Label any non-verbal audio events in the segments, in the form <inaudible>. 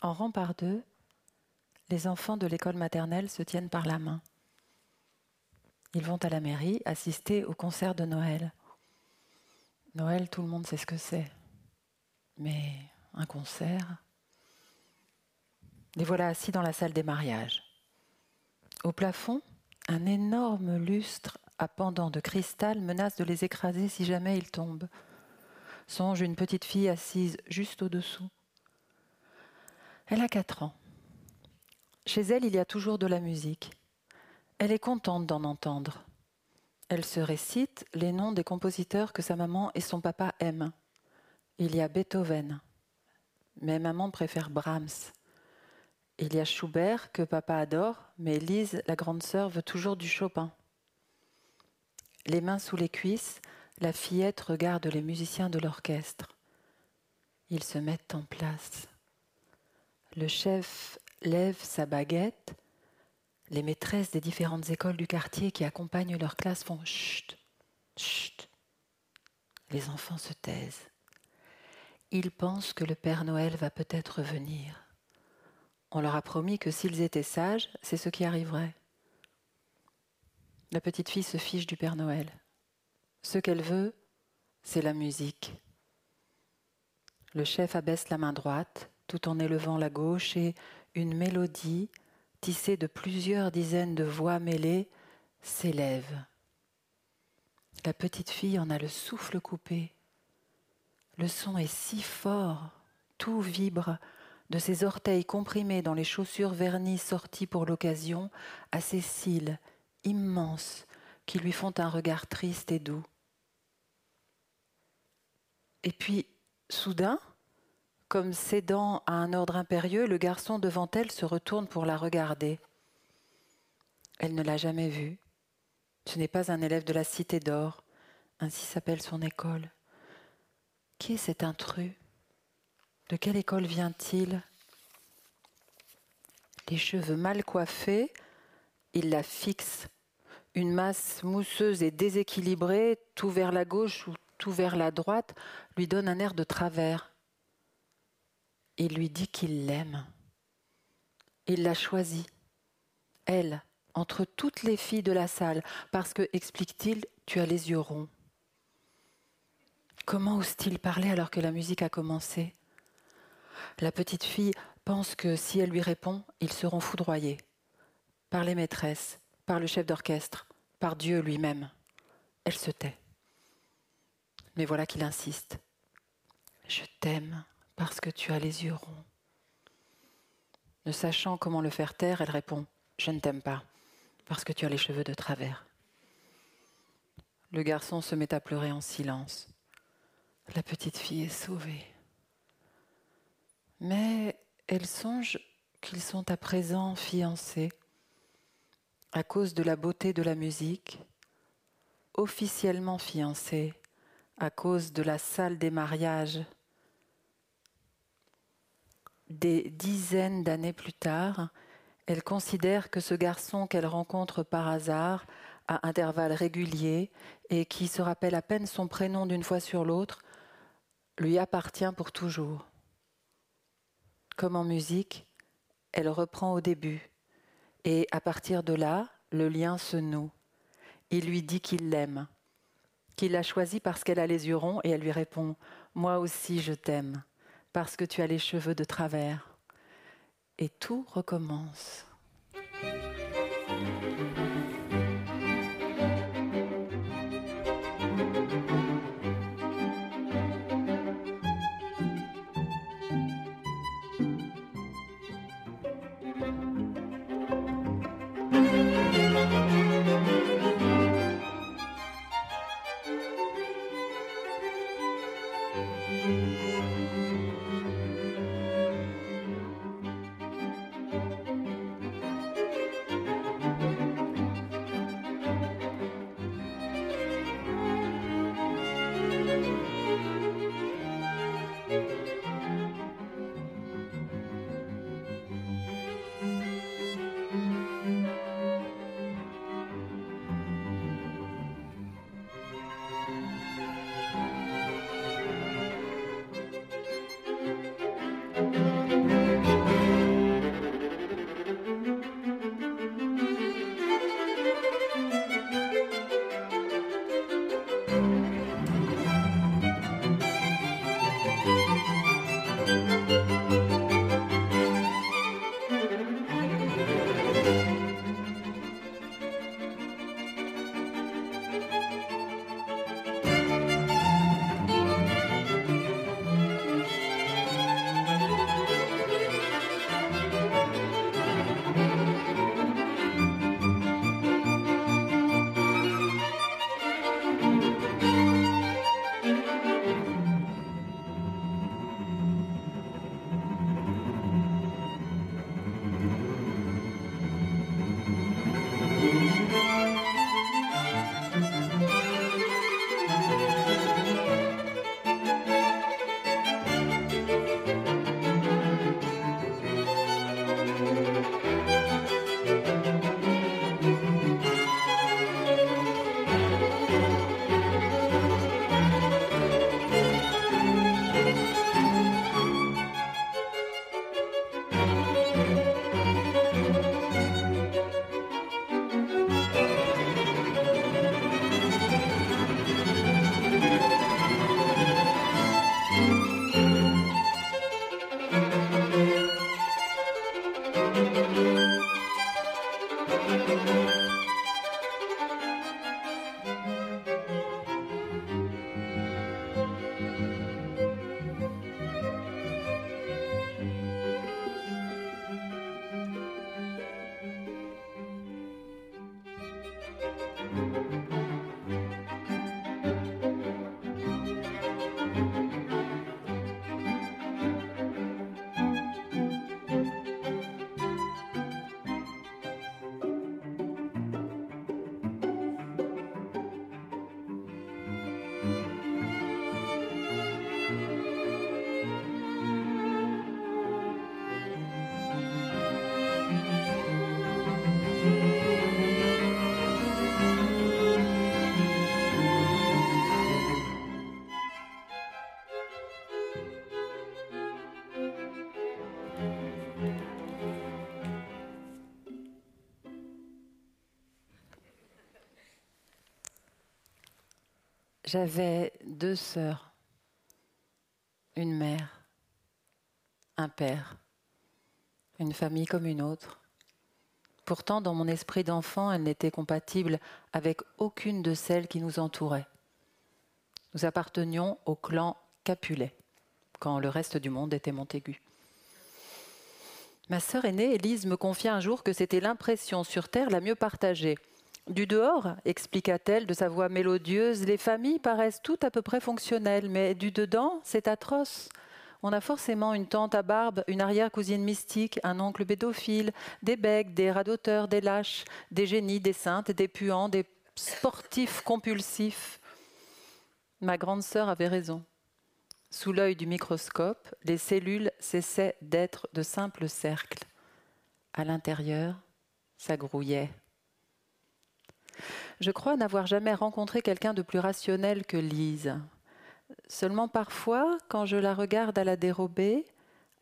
En rang par deux, les enfants de l'école maternelle se tiennent par la main. Ils vont à la mairie assister au concert de Noël. Noël, tout le monde sait ce que c'est. Mais un concert Les voilà assis dans la salle des mariages. Au plafond, un énorme lustre à pendant de cristal menace de les écraser si jamais ils tombent. Songe une petite fille assise juste au-dessous. Elle a quatre ans. Chez elle, il y a toujours de la musique. Elle est contente d'en entendre. Elle se récite les noms des compositeurs que sa maman et son papa aiment. Il y a Beethoven, mais maman préfère Brahms. Il y a Schubert que papa adore, mais Lise, la grande sœur, veut toujours du Chopin. Les mains sous les cuisses, la fillette regarde les musiciens de l'orchestre. Ils se mettent en place. Le chef lève sa baguette. Les maîtresses des différentes écoles du quartier qui accompagnent leur classe font chut, chut. Les enfants se taisent. Ils pensent que le Père Noël va peut-être venir. On leur a promis que s'ils étaient sages, c'est ce qui arriverait. La petite fille se fiche du Père Noël. Ce qu'elle veut, c'est la musique. Le chef abaisse la main droite tout en élevant la gauche et une mélodie tissée de plusieurs dizaines de voix mêlées s'élève. La petite fille en a le souffle coupé. Le son est si fort, tout vibre, de ses orteils comprimés dans les chaussures vernies sorties pour l'occasion à ses cils immenses qui lui font un regard triste et doux. Et puis, soudain, comme cédant à un ordre impérieux, le garçon devant elle se retourne pour la regarder. Elle ne l'a jamais vu. Ce n'est pas un élève de la Cité d'Or, ainsi s'appelle son école. Qui est cet intrus? De quelle école vient-il? Les cheveux mal coiffés, il la fixe. Une masse mousseuse et déséquilibrée, tout vers la gauche ou tout vers la droite, lui donne un air de travers. Il lui dit qu'il l'aime. Il l'a choisie, elle, entre toutes les filles de la salle, parce que, explique-t-il, tu as les yeux ronds. Comment ose-t-il parler alors que la musique a commencé? La petite fille pense que si elle lui répond, ils seront foudroyés par les maîtresses, par le chef d'orchestre, par Dieu lui-même. Elle se tait. Mais voilà qu'il insiste. Je t'aime parce que tu as les yeux ronds. Ne sachant comment le faire taire, elle répond Je ne t'aime pas parce que tu as les cheveux de travers. Le garçon se met à pleurer en silence. La petite fille est sauvée. Mais elle songe qu'ils sont à présent fiancés à cause de la beauté de la musique, officiellement fiancée à cause de la salle des mariages. Des dizaines d'années plus tard, elle considère que ce garçon qu'elle rencontre par hasard à intervalles réguliers et qui se rappelle à peine son prénom d'une fois sur l'autre, lui appartient pour toujours. Comme en musique, elle reprend au début et à partir de là, le lien se noue. Il lui dit qu'il l'aime, qu'il l'a choisi parce qu'elle a les yeux ronds et elle lui répond Moi aussi je t'aime, parce que tu as les cheveux de travers. Et tout recommence. J'avais deux sœurs, une mère, un père, une famille comme une autre. Pourtant, dans mon esprit d'enfant, elle n'était compatible avec aucune de celles qui nous entouraient. Nous appartenions au clan Capulet, quand le reste du monde était Montaigu. Ma sœur aînée, Élise, me confia un jour que c'était l'impression sur Terre la mieux partagée du dehors, expliqua-t-elle de sa voix mélodieuse, les familles paraissent toutes à peu près fonctionnelles, mais du dedans, c'est atroce. On a forcément une tante à barbe, une arrière-cousine mystique, un oncle bédophile, des becs, des radoteurs, des lâches, des génies, des saintes, des puants, des sportifs compulsifs. Ma grande sœur avait raison. Sous l'œil du microscope, les cellules cessaient d'être de simples cercles. À l'intérieur, ça grouillait. Je crois n'avoir jamais rencontré quelqu'un de plus rationnel que Lise. Seulement parfois, quand je la regarde à la dérobée,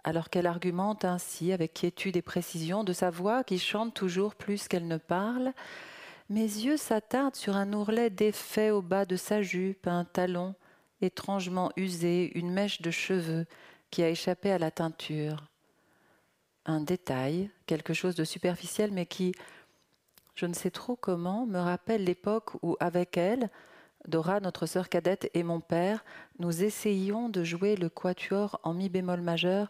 alors qu'elle argumente ainsi avec quiétude et précision de sa voix qui chante toujours plus qu'elle ne parle, mes yeux s'attardent sur un ourlet défait au bas de sa jupe, un talon étrangement usé, une mèche de cheveux qui a échappé à la teinture. Un détail, quelque chose de superficiel mais qui, je ne sais trop comment, me rappelle l'époque où, avec elle, Dora, notre sœur cadette, et mon père, nous essayions de jouer le quatuor en mi bémol majeur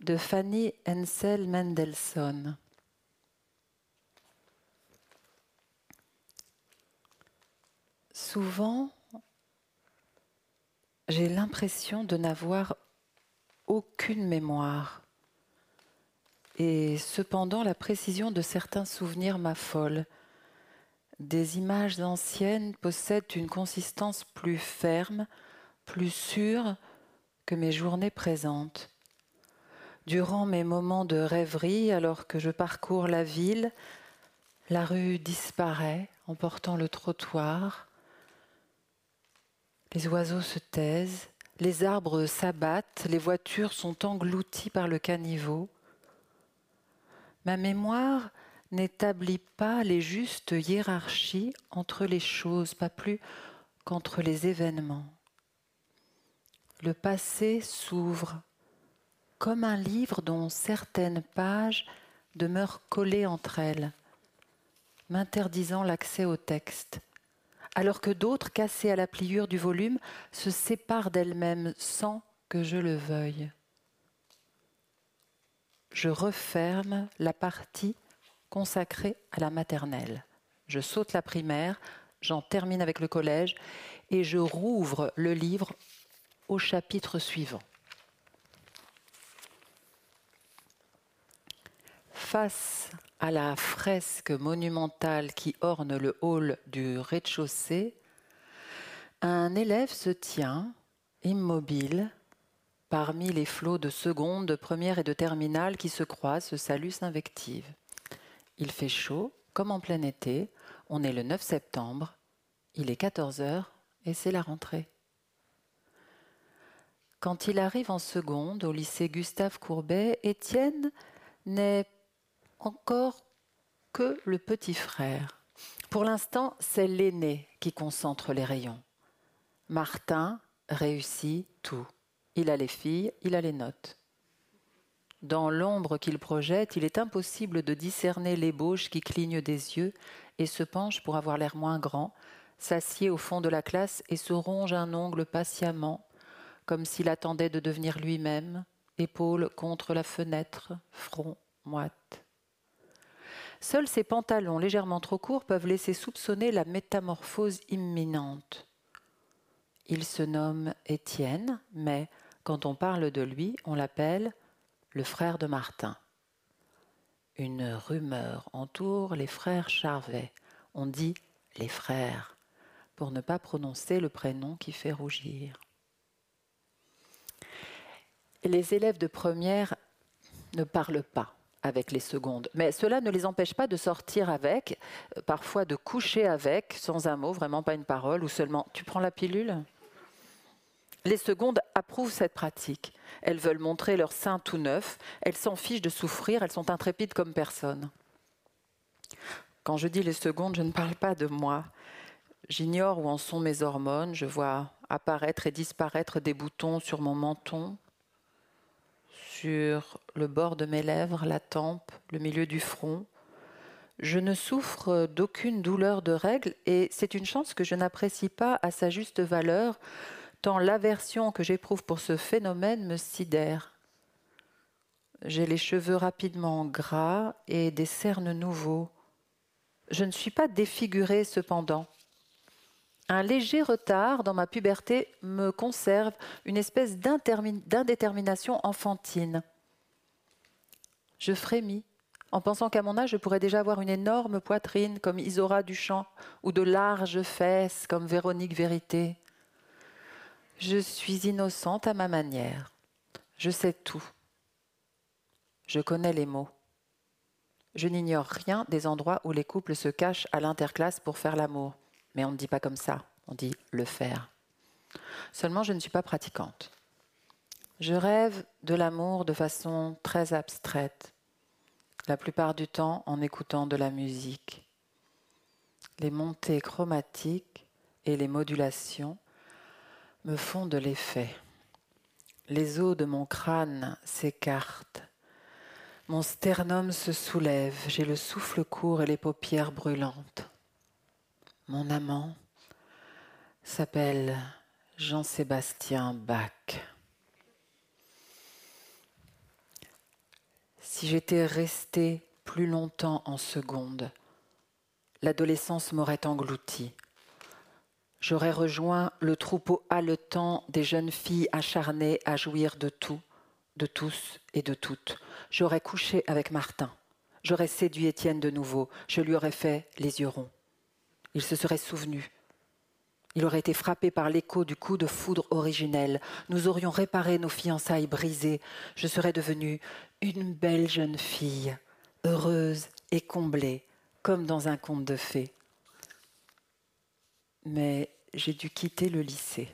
de Fanny Hensel Mendelssohn. Souvent, j'ai l'impression de n'avoir aucune mémoire et cependant la précision de certains souvenirs m'affole. Des images anciennes possèdent une consistance plus ferme, plus sûre que mes journées présentes. Durant mes moments de rêverie, alors que je parcours la ville, la rue disparaît, emportant le trottoir. Les oiseaux se taisent, les arbres s'abattent, les voitures sont englouties par le caniveau. Ma mémoire n'établit pas les justes hiérarchies entre les choses, pas plus qu'entre les événements. Le passé s'ouvre comme un livre dont certaines pages demeurent collées entre elles, m'interdisant l'accès au texte, alors que d'autres, cassées à la pliure du volume, se séparent d'elles-mêmes sans que je le veuille je referme la partie consacrée à la maternelle. Je saute la primaire, j'en termine avec le collège et je rouvre le livre au chapitre suivant. Face à la fresque monumentale qui orne le hall du rez-de-chaussée, un élève se tient, immobile, parmi les flots de seconde, de première et de terminale qui se croisent, se saluent, s'invectivent. Il fait chaud, comme en plein été. On est le 9 septembre. Il est 14 heures et c'est la rentrée. Quand il arrive en seconde au lycée Gustave Courbet, Étienne n'est encore que le petit frère. Pour l'instant, c'est l'aîné qui concentre les rayons. Martin réussit tout. Il a les filles, il a les notes. Dans l'ombre qu'il projette, il est impossible de discerner l'ébauche qui cligne des yeux et se penche pour avoir l'air moins grand, s'assied au fond de la classe et se ronge un ongle patiemment, comme s'il attendait de devenir lui-même, épaule contre la fenêtre, front moite. Seuls ses pantalons légèrement trop courts peuvent laisser soupçonner la métamorphose imminente. Il se nomme Étienne, mais quand on parle de lui, on l'appelle le frère de Martin. Une rumeur entoure les frères Charvet. On dit les frères, pour ne pas prononcer le prénom qui fait rougir. Les élèves de première ne parlent pas avec les secondes. Mais cela ne les empêche pas de sortir avec, euh, parfois de coucher avec, sans un mot, vraiment pas une parole, ou seulement tu prends la pilule? Les secondes approuvent cette pratique. Elles veulent montrer leur sein tout neuf, elles s'en fichent de souffrir, elles sont intrépides comme personne. Quand je dis les secondes, je ne parle pas de moi. J'ignore où en sont mes hormones, je vois apparaître et disparaître des boutons sur mon menton, sur le bord de mes lèvres, la tempe, le milieu du front. Je ne souffre d'aucune douleur de règle et c'est une chance que je n'apprécie pas à sa juste valeur, l'aversion que j'éprouve pour ce phénomène me sidère. J'ai les cheveux rapidement gras et des cernes nouveaux. Je ne suis pas défigurée cependant. Un léger retard dans ma puberté me conserve une espèce d'indétermination enfantine. Je frémis en pensant qu'à mon âge, je pourrais déjà avoir une énorme poitrine comme Isora Duchamp ou de larges fesses comme Véronique Vérité. Je suis innocente à ma manière. Je sais tout. Je connais les mots. Je n'ignore rien des endroits où les couples se cachent à l'interclasse pour faire l'amour. Mais on ne dit pas comme ça, on dit le faire. Seulement, je ne suis pas pratiquante. Je rêve de l'amour de façon très abstraite, la plupart du temps en écoutant de la musique. Les montées chromatiques et les modulations me font de l'effet. Les os de mon crâne s'écartent. Mon sternum se soulève, j'ai le souffle court et les paupières brûlantes. Mon amant s'appelle Jean-Sébastien Bach. Si j'étais restée plus longtemps en seconde, l'adolescence m'aurait englouti. J'aurais rejoint le troupeau haletant des jeunes filles acharnées à jouir de tout, de tous et de toutes. J'aurais couché avec Martin. J'aurais séduit Étienne de nouveau. Je lui aurais fait les yeux ronds il se serait souvenu. Il aurait été frappé par l'écho du coup de foudre originel. Nous aurions réparé nos fiançailles brisées. Je serais devenue une belle jeune fille, heureuse et comblée, comme dans un conte de fées. Mais j'ai dû quitter le lycée.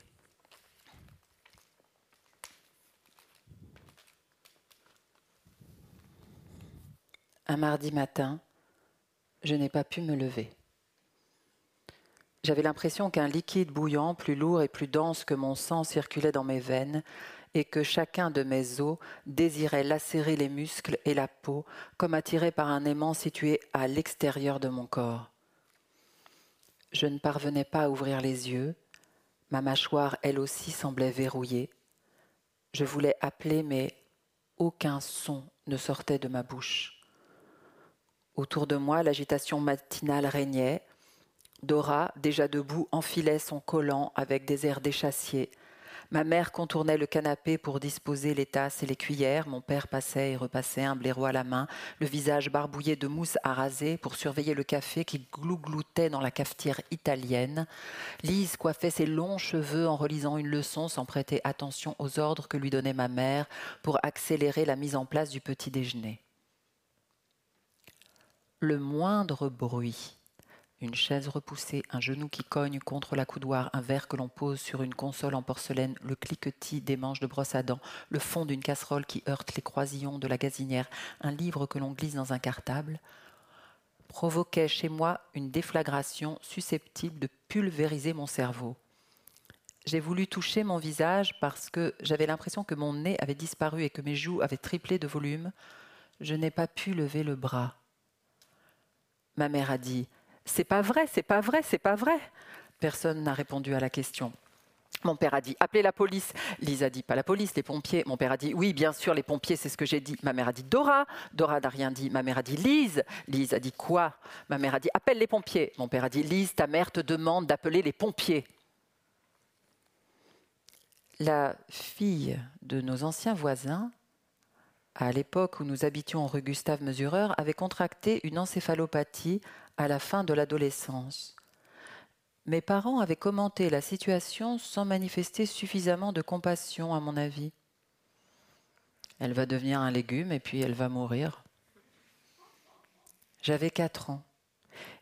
Un mardi matin, je n'ai pas pu me lever. J'avais l'impression qu'un liquide bouillant, plus lourd et plus dense que mon sang, circulait dans mes veines, et que chacun de mes os désirait lacérer les muscles et la peau, comme attiré par un aimant situé à l'extérieur de mon corps. Je ne parvenais pas à ouvrir les yeux, ma mâchoire elle aussi semblait verrouillée. Je voulais appeler, mais aucun son ne sortait de ma bouche. Autour de moi, l'agitation matinale régnait, Dora, déjà debout, enfilait son collant avec des airs d'échassier. Ma mère contournait le canapé pour disposer les tasses et les cuillères. Mon père passait et repassait un blaireau à la main, le visage barbouillé de mousse à raser pour surveiller le café qui glougloutait dans la cafetière italienne. Lise coiffait ses longs cheveux en relisant une leçon sans prêter attention aux ordres que lui donnait ma mère pour accélérer la mise en place du petit déjeuner. Le moindre bruit une chaise repoussée, un genou qui cogne contre la coudoir, un verre que l'on pose sur une console en porcelaine, le cliquetis des manches de brosse à dents, le fond d'une casserole qui heurte les croisillons de la gazinière, un livre que l'on glisse dans un cartable, provoquaient chez moi une déflagration susceptible de pulvériser mon cerveau. J'ai voulu toucher mon visage parce que j'avais l'impression que mon nez avait disparu et que mes joues avaient triplé de volume. Je n'ai pas pu lever le bras. Ma mère a dit C'est pas vrai, c'est pas vrai, c'est pas vrai. Personne n'a répondu à la question. Mon père a dit appelez la police. Lise a dit pas la police, les pompiers. Mon père a dit oui, bien sûr, les pompiers, c'est ce que j'ai dit. Ma mère a dit Dora. Dora n'a rien dit. Ma mère a dit Lise. Lise a dit quoi? Ma mère a dit appelle les pompiers. Mon père a dit Lise, ta mère te demande d'appeler les pompiers. La fille de nos anciens voisins, à l'époque où nous habitions rue Gustave Mesureur, avait contracté une encéphalopathie à la fin de l'adolescence. Mes parents avaient commenté la situation sans manifester suffisamment de compassion, à mon avis. Elle va devenir un légume et puis elle va mourir. J'avais quatre ans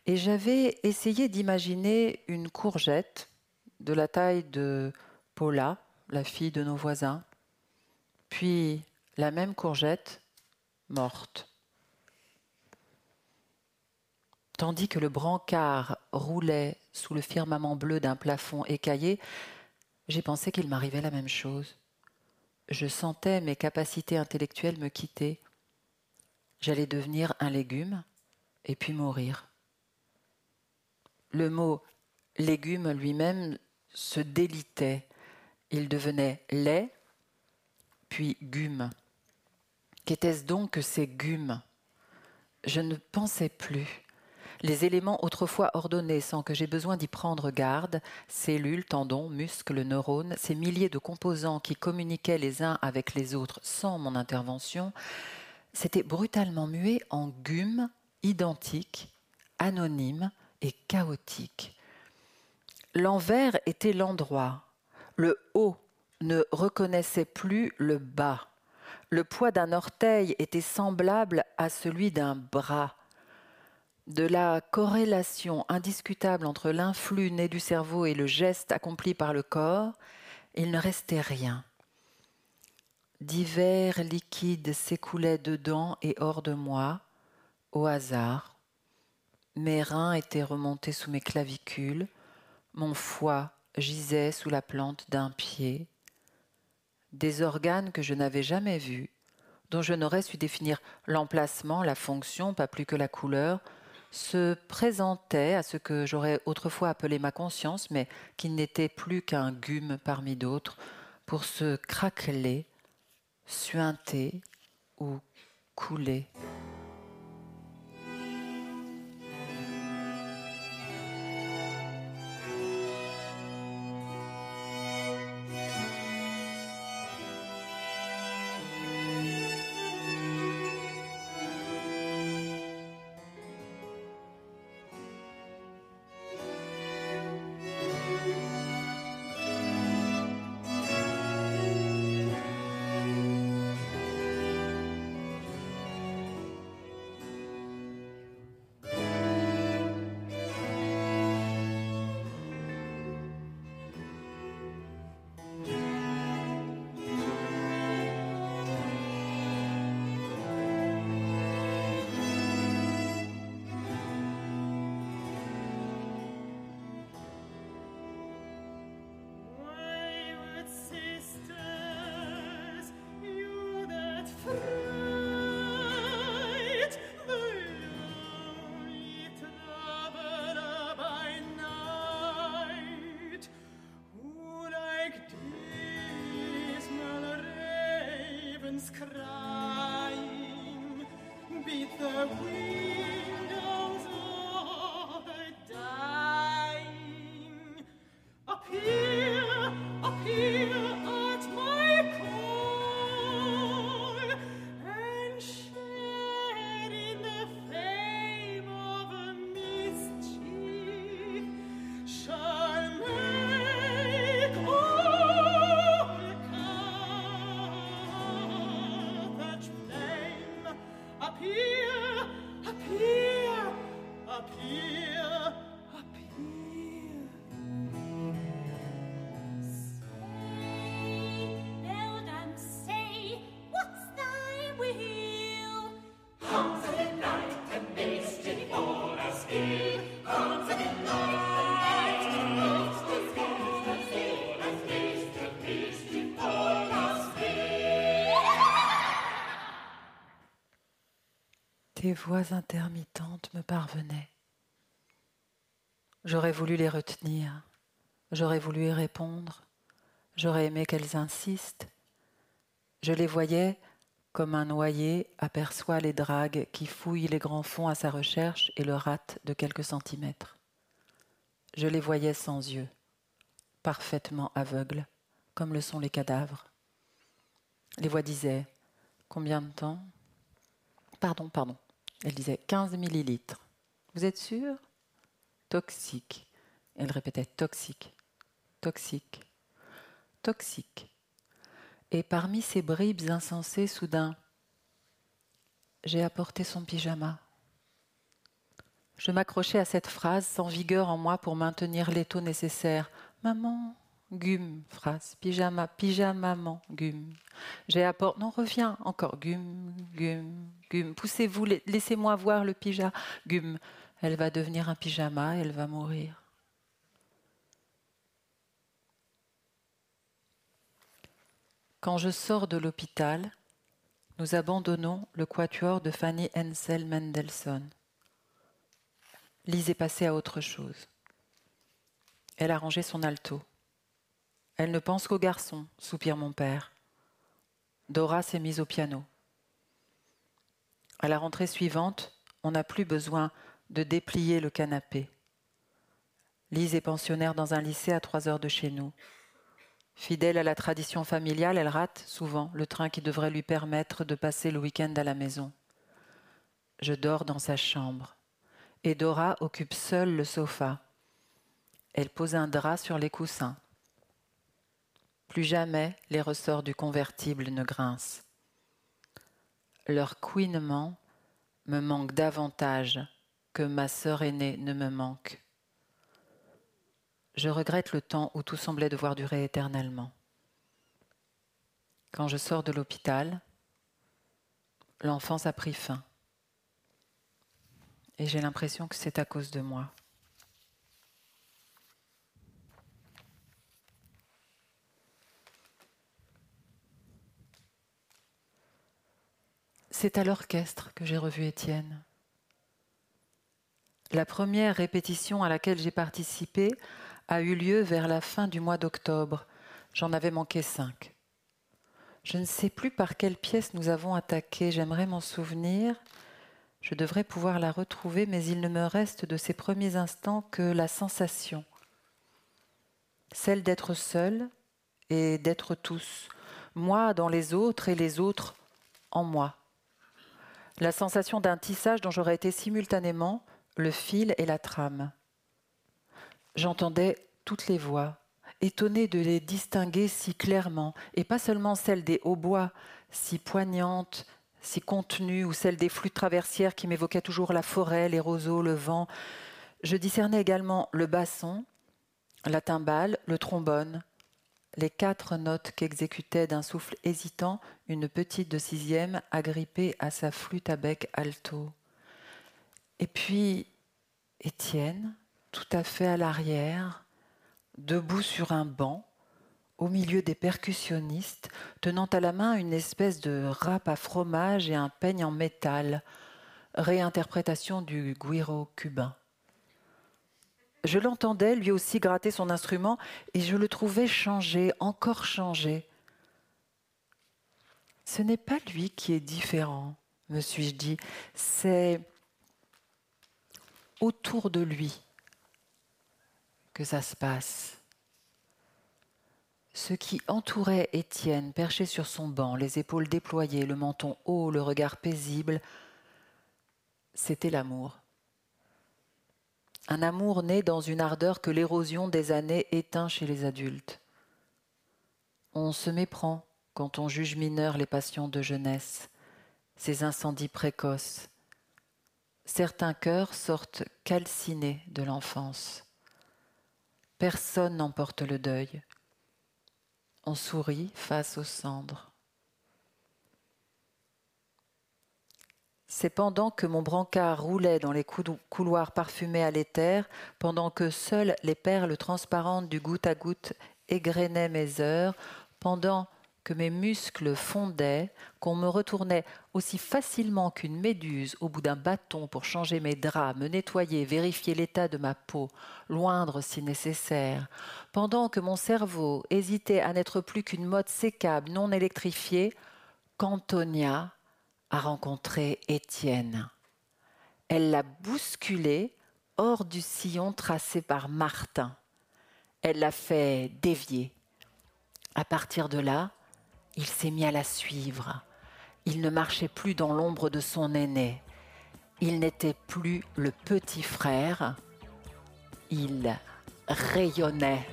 et j'avais essayé d'imaginer une courgette de la taille de Paula, la fille de nos voisins, puis la même courgette morte. Tandis que le brancard roulait sous le firmament bleu d'un plafond écaillé, j'ai pensé qu'il m'arrivait la même chose. Je sentais mes capacités intellectuelles me quitter. J'allais devenir un légume et puis mourir. Le mot légume lui-même se délitait. Il devenait lait, puis gume. Qu'était-ce donc que ces gumes? Je ne pensais plus les éléments autrefois ordonnés sans que j'aie besoin d'y prendre garde, cellules, tendons, muscles, neurones, ces milliers de composants qui communiquaient les uns avec les autres sans mon intervention, s'étaient brutalement mués en gumes identiques, anonymes et chaotiques. L'envers était l'endroit, le haut ne reconnaissait plus le bas. Le poids d'un orteil était semblable à celui d'un bras de la corrélation indiscutable entre l'influx né du cerveau et le geste accompli par le corps, il ne restait rien. Divers liquides s'écoulaient dedans et hors de moi, au hasard. Mes reins étaient remontés sous mes clavicules, mon foie gisait sous la plante d'un pied. Des organes que je n'avais jamais vus, dont je n'aurais su définir l'emplacement, la fonction, pas plus que la couleur, se présentait à ce que j'aurais autrefois appelé ma conscience, mais qui n'était plus qu'un gume parmi d'autres, pour se craqueler, suinter ou couler. that we Tes voix intermittentes me parvenaient. J'aurais voulu les retenir, j'aurais voulu y répondre, j'aurais aimé qu'elles insistent. Je les voyais comme un noyé aperçoit les dragues qui fouillent les grands fonds à sa recherche et le ratent de quelques centimètres. Je les voyais sans yeux, parfaitement aveugles, comme le sont les cadavres. Les voix disaient Combien de temps? Pardon, pardon. Elle disait 15 millilitres. Vous êtes sûr? Toxique. Elle répétait toxique, toxique, toxique. Et parmi ces bribes insensées, soudain, j'ai apporté son pyjama. Je m'accrochais à cette phrase sans vigueur en moi pour maintenir l'étau nécessaire. Maman, gum, phrase, pyjama, pyjama, maman, gum. J'ai apporté, non, reviens, encore, gum, gum, gum. Poussez-vous, laissez-moi voir le pyjama, gum. Elle va devenir un pyjama, elle va mourir. Quand je sors de l'hôpital, nous abandonnons le quatuor de Fanny Hensel Mendelssohn. Lise est à autre chose. Elle a rangé son alto. Elle ne pense qu'au garçon, soupire mon père. Dora s'est mise au piano. À la rentrée suivante, on n'a plus besoin de déplier le canapé. Lise est pensionnaire dans un lycée à trois heures de chez nous. Fidèle à la tradition familiale, elle rate souvent le train qui devrait lui permettre de passer le week-end à la maison. Je dors dans sa chambre et Dora occupe seule le sofa. Elle pose un drap sur les coussins. Plus jamais les ressorts du convertible ne grincent. Leur couinement me manque davantage que ma sœur aînée ne me manque. Je regrette le temps où tout semblait devoir durer éternellement. Quand je sors de l'hôpital, l'enfance a pris fin. Et j'ai l'impression que c'est à cause de moi. C'est à l'orchestre que j'ai revu Étienne. La première répétition à laquelle j'ai participé a eu lieu vers la fin du mois d'octobre. J'en avais manqué cinq. Je ne sais plus par quelle pièce nous avons attaqué, j'aimerais m'en souvenir. Je devrais pouvoir la retrouver, mais il ne me reste de ces premiers instants que la sensation, celle d'être seul et d'être tous, moi dans les autres et les autres en moi. La sensation d'un tissage dont j'aurais été simultanément le fil et la trame. J'entendais toutes les voix, étonnée de les distinguer si clairement, et pas seulement celles des hautbois, si poignantes, si contenues, ou celles des flûtes traversières qui m'évoquaient toujours la forêt, les roseaux, le vent. Je discernais également le basson, la timbale, le trombone, les quatre notes qu'exécutait d'un souffle hésitant une petite de sixième agrippée à sa flûte à bec alto. Et puis Étienne, tout à fait à l'arrière, debout sur un banc, au milieu des percussionnistes, tenant à la main une espèce de râpe à fromage et un peigne en métal, réinterprétation du guiro cubain. Je l'entendais lui aussi gratter son instrument et je le trouvais changé, encore changé. Ce n'est pas lui qui est différent, me suis-je dit, c'est autour de lui que ça se passe. Ce qui entourait Étienne, perché sur son banc, les épaules déployées, le menton haut, le regard paisible, c'était l'amour. Un amour né dans une ardeur que l'érosion des années éteint chez les adultes. On se méprend quand on juge mineurs les passions de jeunesse, ces incendies précoces, certains cœurs sortent calcinés de l'enfance. Personne n'emporte le deuil. On sourit face aux cendres. C'est pendant que mon brancard roulait dans les couloirs parfumés à l'éther, pendant que seules les perles transparentes du goutte à goutte égrenaient mes heures, pendant que mes muscles fondaient, qu'on me retournait aussi facilement qu'une méduse au bout d'un bâton pour changer mes draps, me nettoyer, vérifier l'état de ma peau, loindre si nécessaire, pendant que mon cerveau hésitait à n'être plus qu'une mode sécable non électrifiée, qu'Antonia a rencontré Étienne. Elle l'a bousculé hors du sillon tracé par Martin. Elle l'a fait dévier. À partir de là, il s'est mis à la suivre. Il ne marchait plus dans l'ombre de son aîné. Il n'était plus le petit frère. Il rayonnait.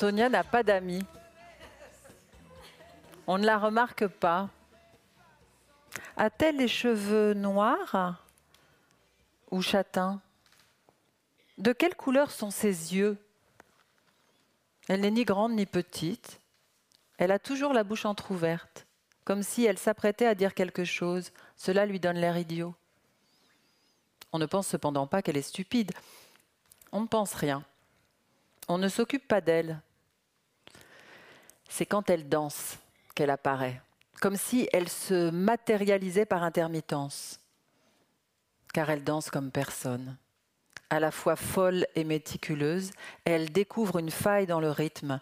Antonia n'a pas d'amis. On ne la remarque pas. A-t-elle les cheveux noirs ou châtains? De quelle couleur sont ses yeux? Elle n'est ni grande ni petite. Elle a toujours la bouche entr'ouverte, comme si elle s'apprêtait à dire quelque chose. Cela lui donne l'air idiot. On ne pense cependant pas qu'elle est stupide. On ne pense rien. On ne s'occupe pas d'elle. C'est quand elle danse qu'elle apparaît, comme si elle se matérialisait par intermittence, car elle danse comme personne. À la fois folle et méticuleuse, elle découvre une faille dans le rythme,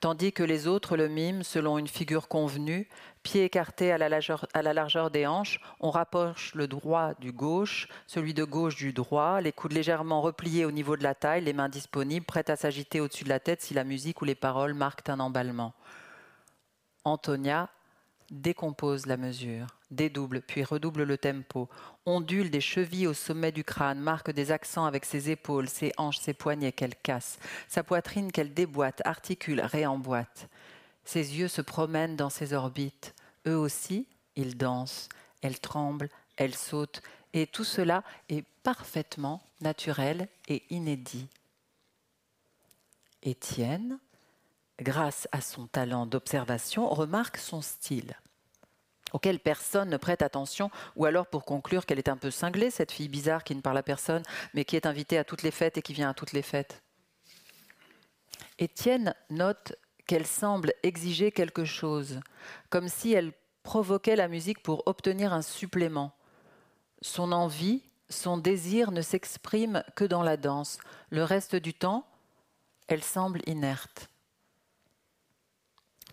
tandis que les autres le miment selon une figure convenue, pieds écartés à la, largeur, des hanches, on rapproche le droit du gauche, celui de gauche du droit, les coudes légèrement repliés au niveau de la taille, les mains disponibles, prêtes à s'agiter au-dessus de la tête si la musique ou les paroles marquent un emballement. Antonia décompose la mesure, dédouble, puis redouble le tempo, ondule des chevilles au sommet du crâne, marque des accents avec ses épaules, ses hanches, ses poignets qu'elle casse, sa poitrine qu'elle déboîte, articule, réemboîte. Ses yeux se promènent dans ses orbites. Eux aussi, ils dansent, elle tremble, elle saute, et tout cela est parfaitement naturel et inédit. Étienne, grâce à son talent d'observation, remarque son style auquel personne ne prête attention, ou alors pour conclure qu'elle est un peu cinglée, cette fille bizarre qui ne parle à personne, mais qui est invitée à toutes les fêtes et qui vient à toutes les fêtes. Étienne note qu'elle semble exiger quelque chose, comme si elle provoquait la musique pour obtenir un supplément. Son envie, son désir ne s'exprime que dans la danse. Le reste du temps, elle semble inerte.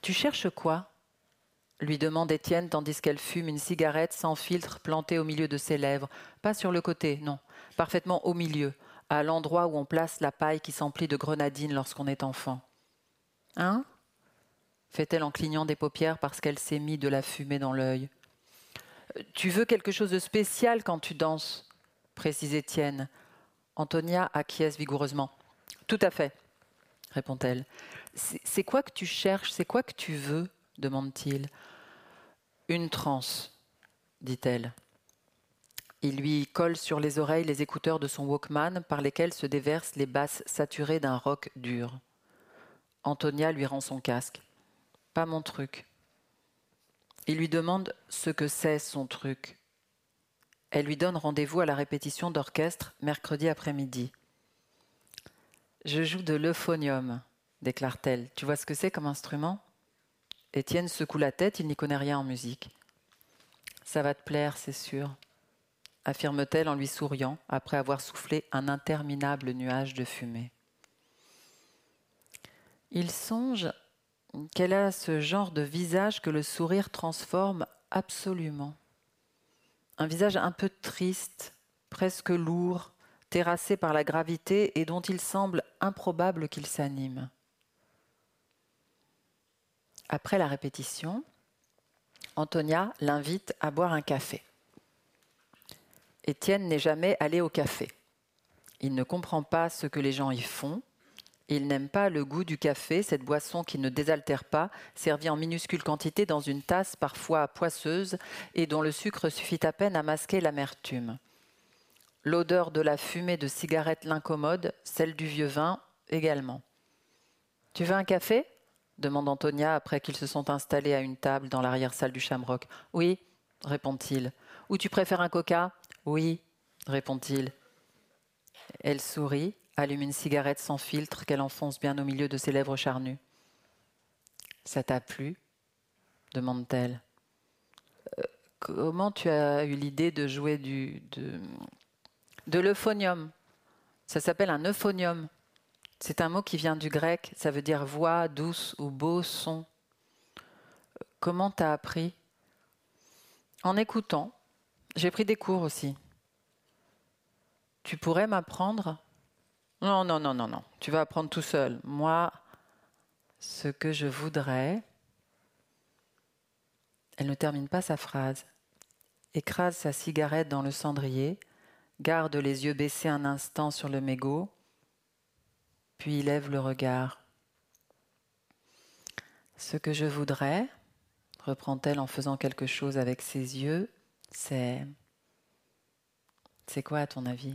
Tu cherches quoi? Lui demande Étienne tandis qu'elle fume une cigarette sans filtre plantée au milieu de ses lèvres. Pas sur le côté, non, parfaitement au milieu, à l'endroit où on place la paille qui s'emplit de grenadine lorsqu'on est enfant. Hein? Fait-elle en clignant des paupières parce qu'elle s'est mis de la fumée dans l'œil. Tu veux quelque chose de spécial quand tu danses précise Étienne. Antonia acquiesce vigoureusement. Tout à fait, répond-elle. C'est quoi que tu cherches? C'est quoi que tu veux? demande-t-il. Une transe, dit-elle. Il lui colle sur les oreilles les écouteurs de son Walkman par lesquels se déversent les basses saturées d'un rock dur. Antonia lui rend son casque. Pas mon truc. Il lui demande ce que c'est son truc. Elle lui donne rendez-vous à la répétition d'orchestre mercredi après-midi. Je joue de l'euphonium, déclare-t-elle. Tu vois ce que c'est comme instrument? Étienne secoue la tête, il n'y connaît rien en musique. Ça va te plaire, c'est sûr, affirme-t-elle en lui souriant après avoir soufflé un interminable nuage de fumée. Il songe qu'elle a ce genre de visage que le sourire transforme absolument. Un visage un peu triste, presque lourd, terrassé par la gravité et dont il semble improbable qu'il s'anime. Après la répétition, Antonia l'invite à boire un café. Étienne n'est jamais allé au café. Il ne comprend pas ce que les gens y font. Il n'aime pas le goût du café, cette boisson qui ne désaltère pas, servie en minuscules quantités dans une tasse parfois poisseuse et dont le sucre suffit à peine à masquer l'amertume. L'odeur de la fumée de cigarette l'incommode, celle du vieux vin également. Tu veux un café? Demande Antonia après qu'ils se sont installés à une table dans l'arrière-salle du Shamrock. Oui, répond-il. Ou tu préfères un coca? Oui, répond-il. Elle sourit, allume une cigarette sans filtre qu'elle enfonce bien au milieu de ses lèvres charnues. Ça t'a plu? demande-t-elle. Euh, comment tu as eu l'idée de jouer du, de, de l'euphonium? Ça s'appelle un euphonium. C'est un mot qui vient du grec, ça veut dire voix douce ou beau son. Comment t'as appris? En écoutant. J'ai pris des cours aussi. Tu pourrais m'apprendre? Non, non, non, non, non. Tu vas apprendre tout seul. Moi, ce que je voudrais. Elle ne termine pas sa phrase. Écrase sa cigarette dans le cendrier, garde les yeux baissés un instant sur le mégot, puis lève le regard. Ce que je voudrais, reprend-elle en faisant quelque chose avec ses yeux, c'est... C'est quoi à ton avis?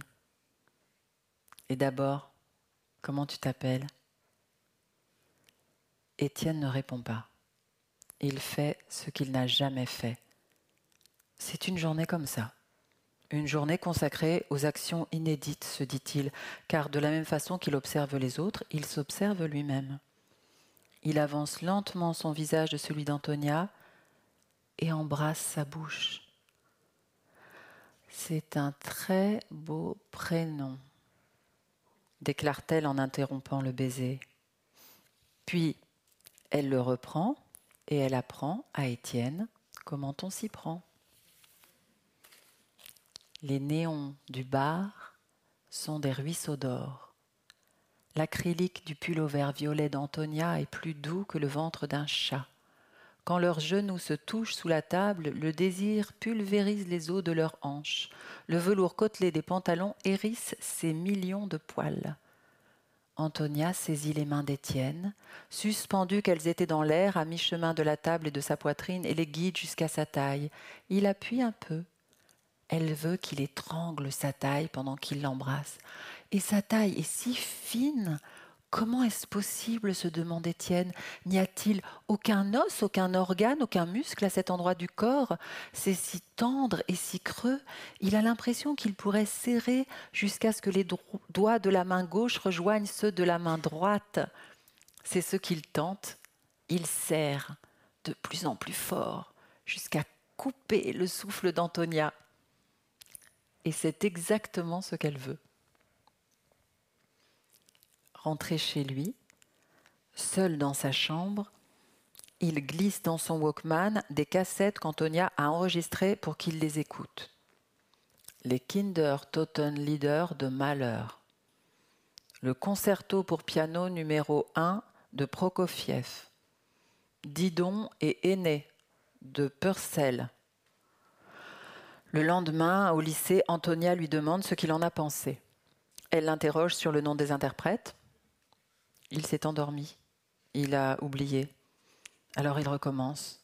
Et d'abord, comment tu t'appelles? Étienne ne répond pas. Il fait ce qu'il n'a jamais fait. C'est une journée comme ça. Une journée consacrée aux actions inédites, se dit-il, car de la même façon qu'il observe les autres, il s'observe lui-même. Il avance lentement son visage de celui d'Antonia et embrasse sa bouche. C'est un très beau prénom, déclare-t-elle en interrompant le baiser. Puis elle le reprend et elle apprend à Étienne comment on s'y prend. Les néons du bar sont des ruisseaux d'or. L'acrylique du pull au vert violet d'Antonia est plus doux que le ventre d'un chat. Quand leurs genoux se touchent sous la table, le désir pulvérise les os de leurs hanches. Le velours côtelé des pantalons hérisse ses millions de poils. Antonia saisit les mains d'Étienne, suspendues qu'elles étaient dans l'air à mi-chemin de la table et de sa poitrine, et les guide jusqu'à sa taille. Il appuie un peu, elle veut qu'il étrangle sa taille pendant qu'il l'embrasse. Et sa taille est si fine. Comment est-ce possible se demande Étienne. N'y a-t-il aucun os, aucun organe, aucun muscle à cet endroit du corps? C'est si tendre et si creux. Il a l'impression qu'il pourrait serrer jusqu'à ce que les doigts de la main gauche rejoignent ceux de la main droite. C'est ce qu'il tente. Il serre de plus en plus fort jusqu'à couper le souffle d'Antonia et c'est exactement ce qu'elle veut. Rentré chez lui, seul dans sa chambre, il glisse dans son Walkman des cassettes qu'Antonia a enregistrées pour qu'il les écoute. Les Kinder Totenlieder de Mahler. Le concerto pour piano numéro 1 de Prokofiev. Didon et Aîné de Purcell. Le lendemain, au lycée, Antonia lui demande ce qu'il en a pensé. Elle l'interroge sur le nom des interprètes. Il s'est endormi. Il a oublié. Alors il recommence.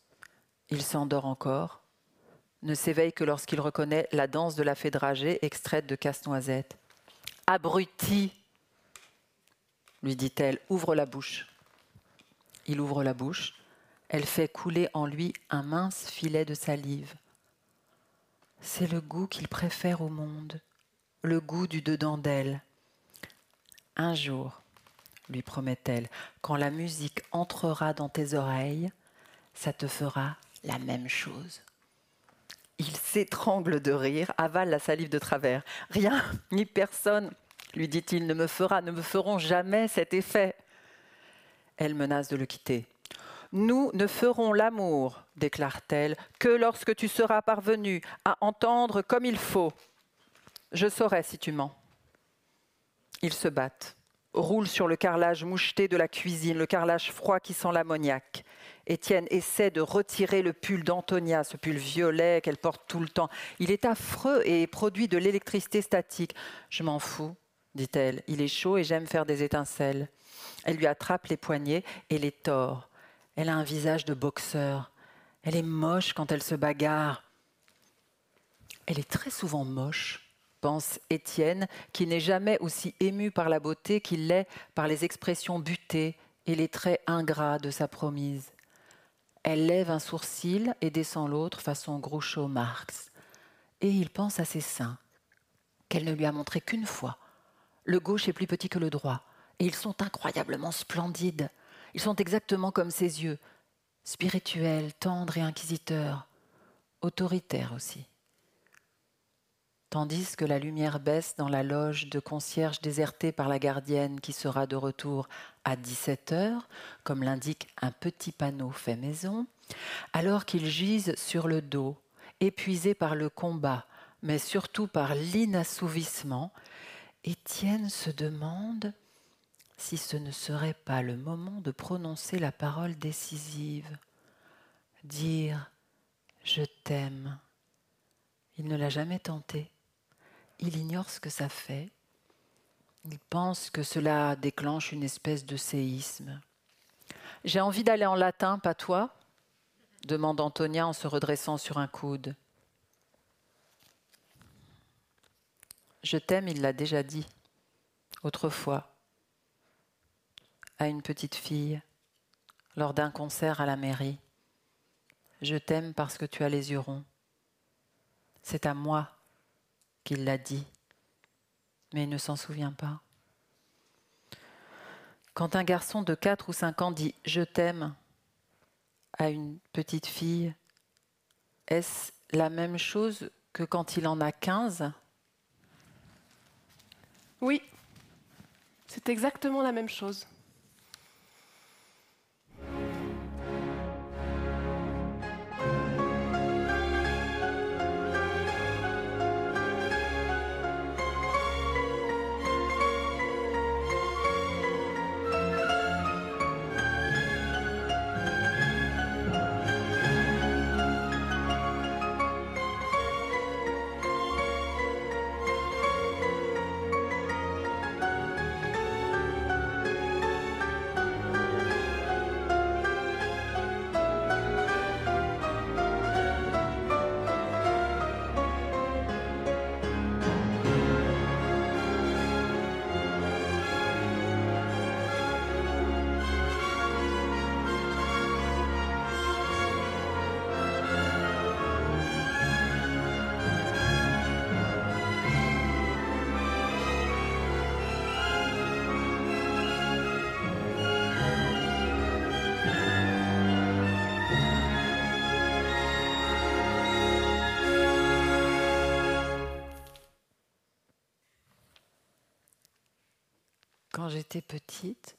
Il s'endort encore. Ne s'éveille que lorsqu'il reconnaît la danse de la fée dragée extraite de Casse-Noisette. Abruti lui dit-elle, ouvre la bouche. Il ouvre la bouche. Elle fait couler en lui un mince filet de salive. C'est le goût qu'il préfère au monde, le goût du dedans d'elle. Un jour, lui promet-elle, quand la musique entrera dans tes oreilles, ça te fera la même chose. Il s'étrangle de rire, avale la salive de travers. Rien, <laughs> ni personne, lui dit-il, ne me fera, ne me feront jamais cet effet. Elle menace de le quitter. Nous ne ferons l'amour, déclare-t-elle, que lorsque tu seras parvenu à entendre comme il faut. Je saurai si tu mens. Ils se battent, roulent sur le carrelage moucheté de la cuisine, le carrelage froid qui sent l'ammoniac. Étienne essaie de retirer le pull d'Antonia, ce pull violet qu'elle porte tout le temps. Il est affreux et produit de l'électricité statique. Je m'en fous, dit-elle. Il est chaud et j'aime faire des étincelles. Elle lui attrape les poignets et les tord. Elle a un visage de boxeur. Elle est moche quand elle se bagarre. Elle est très souvent moche, pense Étienne, qui n'est jamais aussi ému par la beauté qu'il l'est par les expressions butées et les traits ingrats de sa promise. Elle lève un sourcil et descend l'autre façon Groucho Marx. Et il pense à ses seins, qu'elle ne lui a montré qu'une fois. Le gauche est plus petit que le droit, et ils sont incroyablement splendides. Ils sont exactement comme ses yeux, spirituels, tendres et inquisiteurs, autoritaires aussi. Tandis que la lumière baisse dans la loge de concierge désertée par la gardienne qui sera de retour à 17 heures, comme l'indique un petit panneau fait maison, alors qu'il gisent sur le dos, épuisé par le combat, mais surtout par l'inassouvissement, Étienne se demande si ce ne serait pas le moment de prononcer la parole décisive, dire je t'aime. Il ne l'a jamais tenté. Il ignore ce que ça fait. Il pense que cela déclenche une espèce de séisme. J'ai envie d'aller en latin, pas toi? demande Antonia en se redressant sur un coude. Je t'aime, il l'a déjà dit, autrefois à une petite fille lors d'un concert à la mairie. Je t'aime parce que tu as les yeux ronds. C'est à moi qu'il l'a dit, mais il ne s'en souvient pas. Quand un garçon de 4 ou 5 ans dit Je t'aime à une petite fille, est-ce la même chose que quand il en a 15 Oui, c'est exactement la même chose. Quand j'étais petite,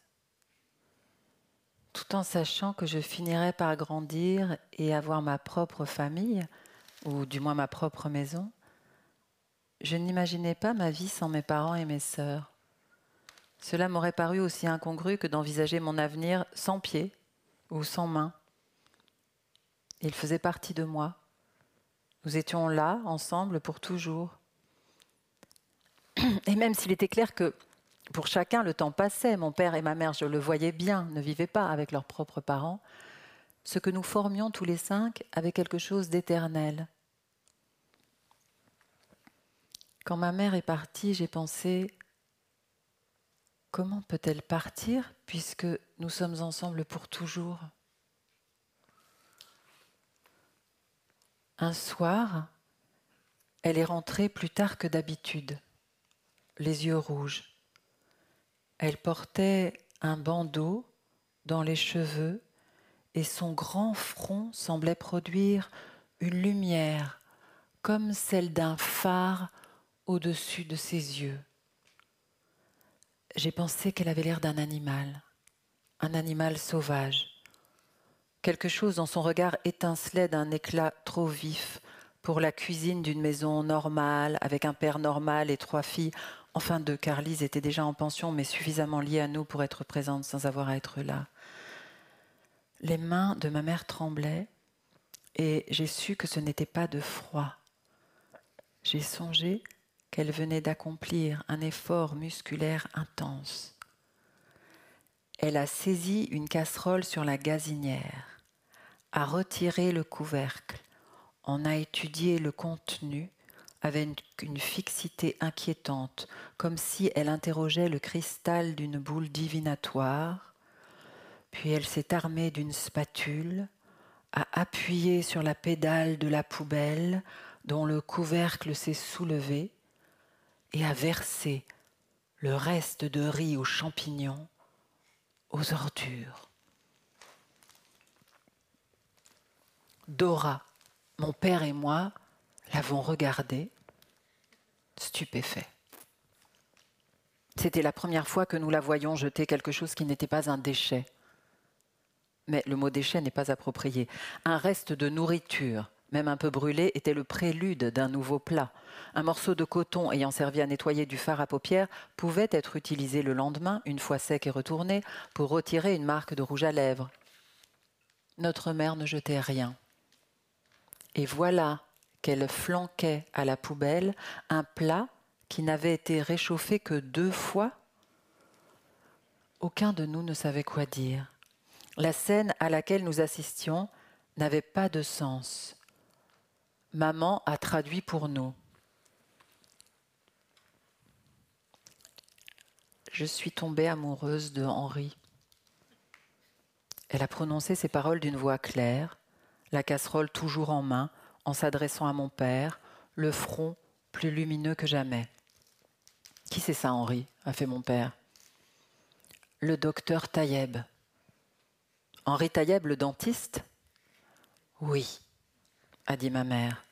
tout en sachant que je finirais par grandir et avoir ma propre famille, ou du moins ma propre maison, je n'imaginais pas ma vie sans mes parents et mes sœurs. Cela m'aurait paru aussi incongru que d'envisager mon avenir sans pied ou sans main. Ils faisaient partie de moi. Nous étions là, ensemble, pour toujours. <clears throat> Et même s'il était clair que pour chacun, le temps passait, mon père et ma mère, je le voyais bien, ne vivaient pas avec leurs propres parents, ce que nous formions tous les cinq avait quelque chose d'éternel. Quand ma mère est partie, j'ai pensé, comment peut-elle partir puisque nous sommes ensemble pour toujours? Un soir, elle est rentrée plus tard que d'habitude, les yeux rouges. Elle portait un bandeau dans les cheveux et son grand front semblait produire une lumière comme celle d'un phare au-dessus de ses yeux. J'ai pensé qu'elle avait l'air d'un animal, un animal sauvage. Quelque chose dans son regard étincelait d'un éclat trop vif pour la cuisine d'une maison normale, avec un père normal et trois filles enfin deux, car Lise était déjà en pension, mais suffisamment liée à nous pour être présente sans avoir à être là. Les mains de ma mère tremblaient et j'ai su que ce n'était pas de froid. J'ai songé qu'elle venait d'accomplir un effort musculaire intense. Elle a saisi une casserole sur la gazinière, a retiré le couvercle, en a étudié le contenu avec une fixité inquiétante, comme si elle interrogeait le cristal d'une boule divinatoire, puis elle s'est armée d'une spatule, a appuyé sur la pédale de la poubelle dont le couvercle s'est soulevé et a versé le reste de riz aux champignons aux ordures. Dora, mon père et moi, l'avons regardé, stupéfait. C'était la première fois que nous la voyions jeter quelque chose qui n'était pas un déchet. Mais le mot déchet n'est pas approprié. Un reste de nourriture, même un peu brûlé, était le prélude d'un nouveau plat. Un morceau de coton ayant servi à nettoyer du fard à paupières pouvait être utilisé le lendemain, une fois sec et retourné, pour retirer une marque de rouge à lèvres. Notre mère ne jetait rien. Et voilà qu'elle flanquait à la poubelle un plat qui n'avait été réchauffé que deux fois Aucun de nous ne savait quoi dire. La scène à laquelle nous assistions n'avait pas de sens. Maman a traduit pour nous. Je suis tombée amoureuse de Henri. Elle a prononcé ces paroles d'une voix claire, la casserole toujours en main, en s'adressant à mon père, le front plus lumineux que jamais. Qui c'est ça, Henri a fait mon père. Le docteur Taïeb. Henri Taïeb, le dentiste? Oui, a dit ma mère.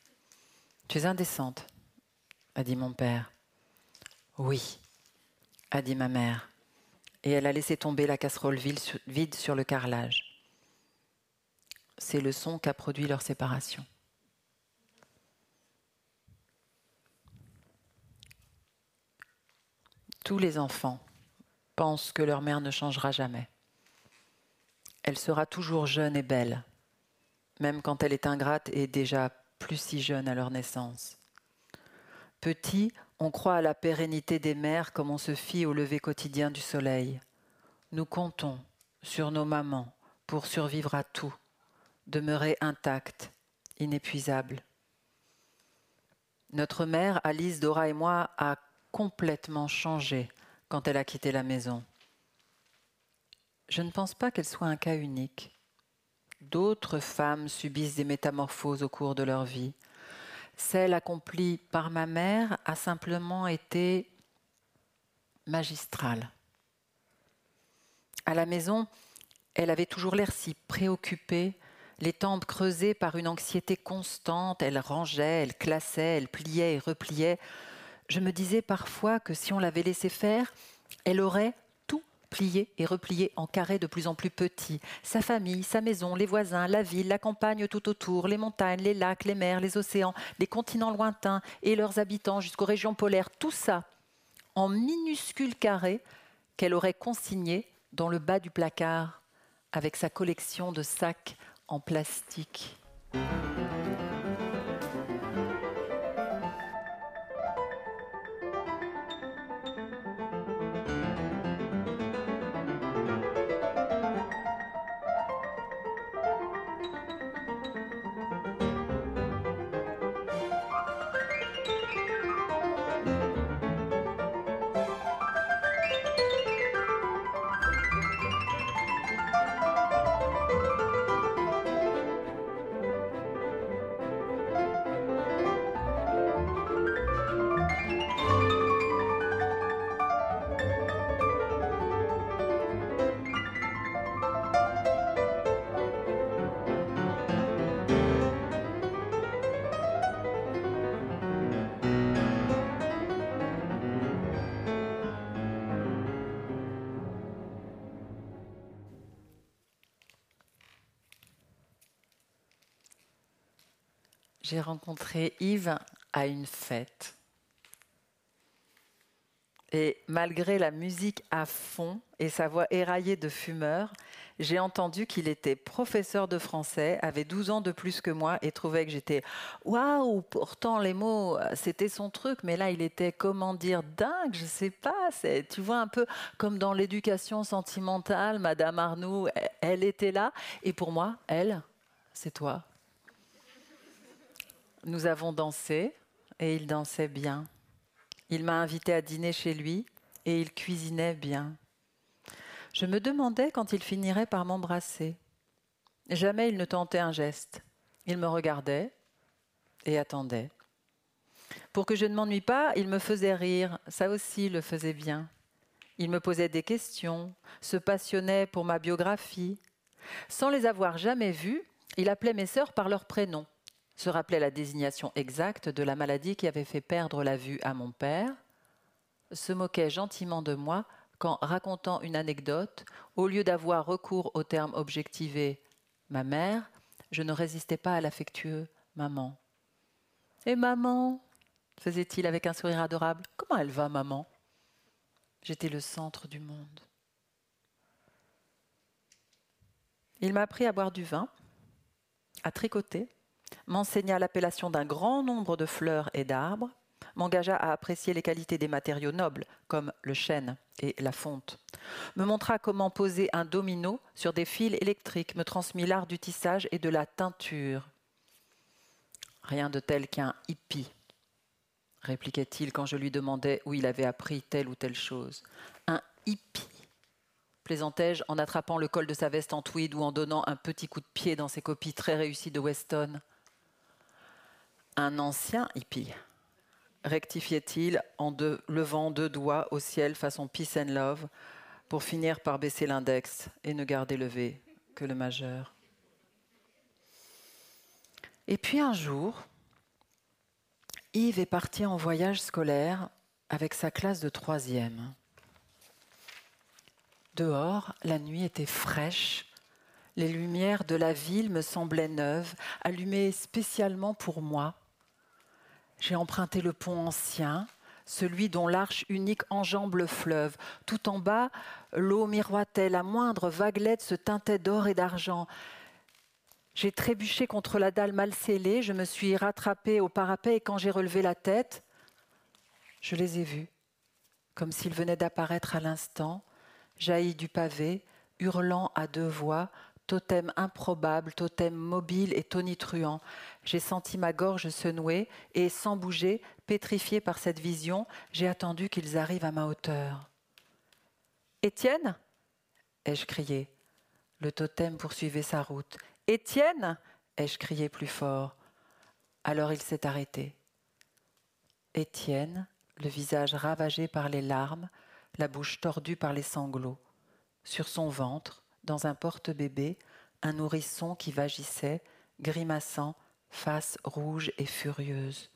Tu es indécente, a dit mon père. Oui, a dit ma mère. Et elle a laissé tomber la casserole vide sur le carrelage. C'est le son qu'a produit leur séparation. Tous les enfants pensent que leur mère ne changera jamais. Elle sera toujours jeune et belle, même quand elle est ingrate et déjà plus si jeune à leur naissance. Petit, on croit à la pérennité des mères comme on se fie au lever quotidien du soleil. Nous comptons sur nos mamans pour survivre à tout, demeurer intactes, inépuisables. Notre mère, Alice, Dora et moi, a complètement changé quand elle a quitté la maison. Je ne pense pas qu'elle soit un cas unique. D'autres femmes subissent des métamorphoses au cours de leur vie. Celle accomplie par ma mère a simplement été magistrale. À la maison, elle avait toujours l'air si préoccupée, les tempes creusées par une anxiété constante, elle rangeait, elle classait, elle pliait et repliait, je me disais parfois que si on l'avait laissé faire, elle aurait tout plié et replié en carrés de plus en plus petits. Sa famille, sa maison, les voisins, la ville, la campagne tout autour, les montagnes, les lacs, les mers, les océans, les continents lointains et leurs habitants jusqu'aux régions polaires, tout ça en minuscules carrés qu'elle aurait consignés dans le bas du placard avec sa collection de sacs en plastique. J'ai rencontré Yves à une fête. Et malgré la musique à fond et sa voix éraillée de fumeur, j'ai entendu qu'il était professeur de français, avait 12 ans de plus que moi et trouvait que j'étais waouh, pourtant les mots, c'était son truc, mais là il était, comment dire, dingue, je sais pas, tu vois un peu comme dans l'éducation sentimentale, Madame Arnoux, elle était là, et pour moi, elle, c'est toi. Nous avons dansé et il dansait bien. Il m'a invité à dîner chez lui et il cuisinait bien. Je me demandais quand il finirait par m'embrasser. Jamais il ne tentait un geste. Il me regardait et attendait. Pour que je ne m'ennuie pas, il me faisait rire, ça aussi le faisait bien. Il me posait des questions, se passionnait pour ma biographie. Sans les avoir jamais vues, il appelait mes sœurs par leur prénom se rappelait la désignation exacte de la maladie qui avait fait perdre la vue à mon père, se moquait gentiment de moi quand, racontant une anecdote, au lieu d'avoir recours au terme objectivé ma mère, je ne résistais pas à l'affectueux maman. Et maman faisait-il avec un sourire adorable. Comment elle va, maman? J'étais le centre du monde. Il m'a appris à boire du vin, à tricoter, m'enseigna l'appellation d'un grand nombre de fleurs et d'arbres, m'engagea à apprécier les qualités des matériaux nobles, comme le chêne et la fonte, me montra comment poser un domino sur des fils électriques, me transmit l'art du tissage et de la teinture. Rien de tel qu'un hippie, répliquait-il quand je lui demandais où il avait appris telle ou telle chose. Un hippie plaisantai-je en attrapant le col de sa veste en tweed ou en donnant un petit coup de pied dans ses copies très réussies de Weston un ancien hippie, rectifiait-il en levant deux doigts au ciel façon peace and love, pour finir par baisser l'index et ne garder levé que le majeur? Et puis un jour, Yves est parti en voyage scolaire avec sa classe de troisième. Dehors, la nuit était fraîche, les lumières de la ville me semblaient neuves, allumées spécialement pour moi. J'ai emprunté le pont ancien, celui dont l'arche unique enjambe le fleuve. Tout en bas, l'eau miroitait, la moindre vaguelette se teintait d'or et d'argent. J'ai trébuché contre la dalle mal scellée, je me suis rattrapé au parapet et quand j'ai relevé la tête, je les ai vus, comme s'ils venaient d'apparaître à l'instant, jaillis du pavé, hurlant à deux voix, totem improbable, totem mobile et tonitruant. J'ai senti ma gorge se nouer et, sans bouger, pétrifié par cette vision, j'ai attendu qu'ils arrivent à ma hauteur. Étienne? ai-je crié. Le totem poursuivait sa route. Étienne? ai-je crié plus fort. Alors il s'est arrêté. Étienne, le visage ravagé par les larmes, la bouche tordue par les sanglots. Sur son ventre, dans un porte-bébé, un nourrisson qui vagissait, grimaçant, face rouge et furieuse.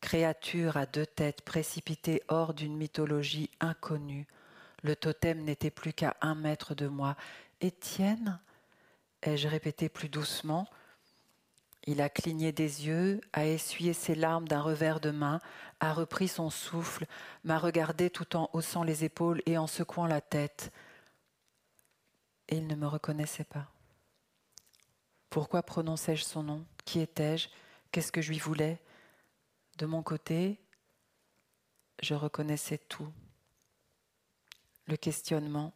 Créature à deux têtes précipitée hors d'une mythologie inconnue, Le totem n'était plus qu'à un mètre de moi. Étienne ai-je répété plus doucement. Il a cligné des yeux, a essuyé ses larmes d'un revers de main, a repris son souffle, m'a regardé tout en haussant les épaules et en secouant la tête. Il ne me reconnaissait pas. Pourquoi prononçais-je son nom? Qui étais-je? Qu'est-ce que je lui voulais? De mon côté, je reconnaissais tout. Le questionnement,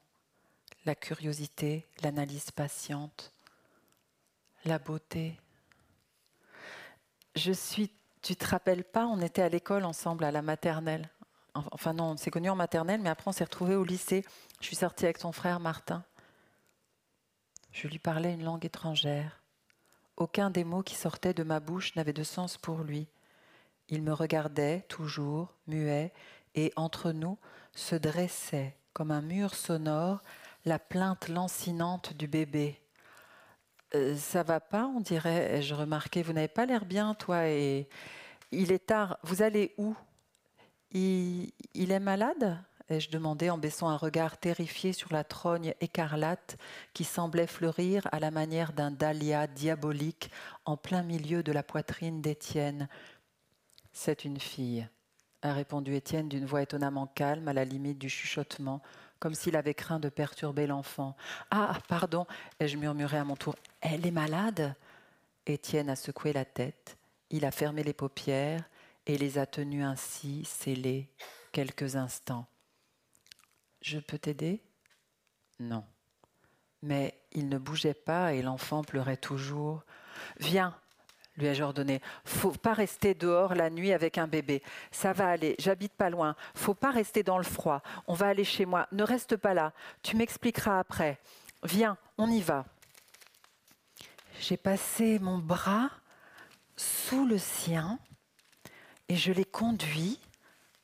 la curiosité, l'analyse patiente, la beauté. Je suis, tu te rappelles pas, on était à l'école ensemble à la maternelle. Enfin non, on s'est connus en maternelle, mais après on s'est retrouvés au lycée. Je suis sortie avec ton frère Martin. Je lui parlais une langue étrangère. Aucun des mots qui sortaient de ma bouche n'avait de sens pour lui. Il me regardait toujours, muet, et entre nous se dressait, comme un mur sonore, la plainte lancinante du bébé. Euh, ça va pas, on dirait, ai-je remarqué. Vous n'avez pas l'air bien, toi, et il est tard. Vous allez où? Il est malade? Ai-je demandé en baissant un regard terrifié sur la trogne écarlate qui semblait fleurir à la manière d'un dahlia diabolique en plein milieu de la poitrine d'Étienne. C'est une fille, a répondu Étienne d'une voix étonnamment calme, à la limite du chuchotement, comme s'il avait craint de perturber l'enfant. Ah, pardon, ai-je murmuré à mon tour. Elle est malade? Étienne a secoué la tête, il a fermé les paupières et les a tenues ainsi, scellées, quelques instants. Je peux t'aider? Non. Mais il ne bougeait pas et l'enfant pleurait toujours. Viens, lui ai-je ordonné. Faut pas rester dehors la nuit avec un bébé. Ça va aller, j'habite pas loin. Faut pas rester dans le froid. On va aller chez moi. Ne reste pas là. Tu m'expliqueras après. Viens, on y va. J'ai passé mon bras sous le sien et je l'ai conduit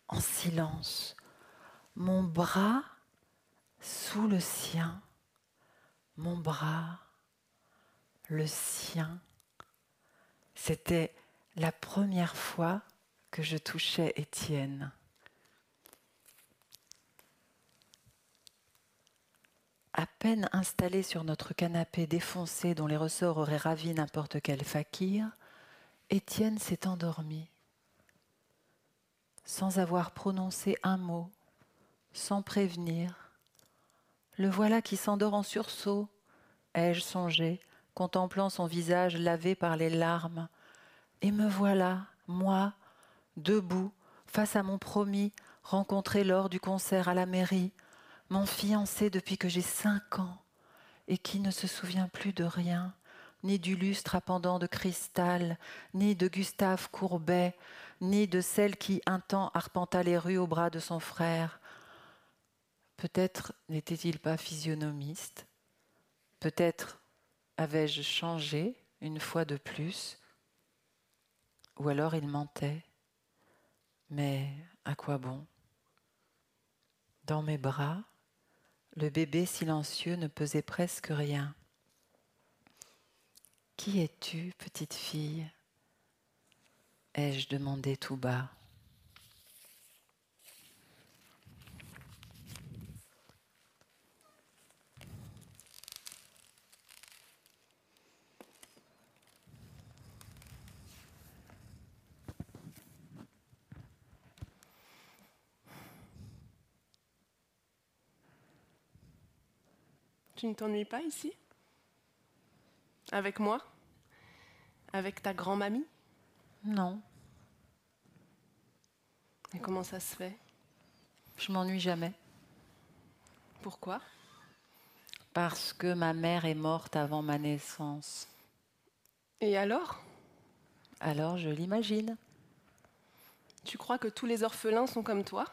en silence. Mon bras sous le sien, mon bras, le sien. C'était la première fois que je touchais Étienne. À peine installé sur notre canapé défoncé dont les ressorts auraient ravi n'importe quel fakir, Étienne s'est endormi, sans avoir prononcé un mot, sans prévenir. Le voilà qui s'endort en sursaut, ai-je songé, contemplant son visage lavé par les larmes. Et me voilà, moi, debout, face à mon promis, rencontré lors du concert à la mairie, mon fiancé depuis que j'ai cinq ans, et qui ne se souvient plus de rien, ni du lustre à pendant de cristal, ni de Gustave Courbet, ni de celle qui un temps arpenta les rues au bras de son frère. Peut-être n'était-il pas physionomiste, peut-être Avais-je changé une fois de plus. Ou alors il mentait. Mais à quoi bon? Dans mes bras, le bébé silencieux ne pesait presque rien. Qui es-tu, petite fille? ai-je demandé tout bas. Tu ne t'ennuies pas ici? Avec moi? Avec ta grand-mamie? Non. Et comment ça se fait? Je m'ennuie jamais. Pourquoi? Parce que ma mère est morte avant ma naissance. Et alors? Alors je l'imagine. Tu crois que tous les orphelins sont comme toi?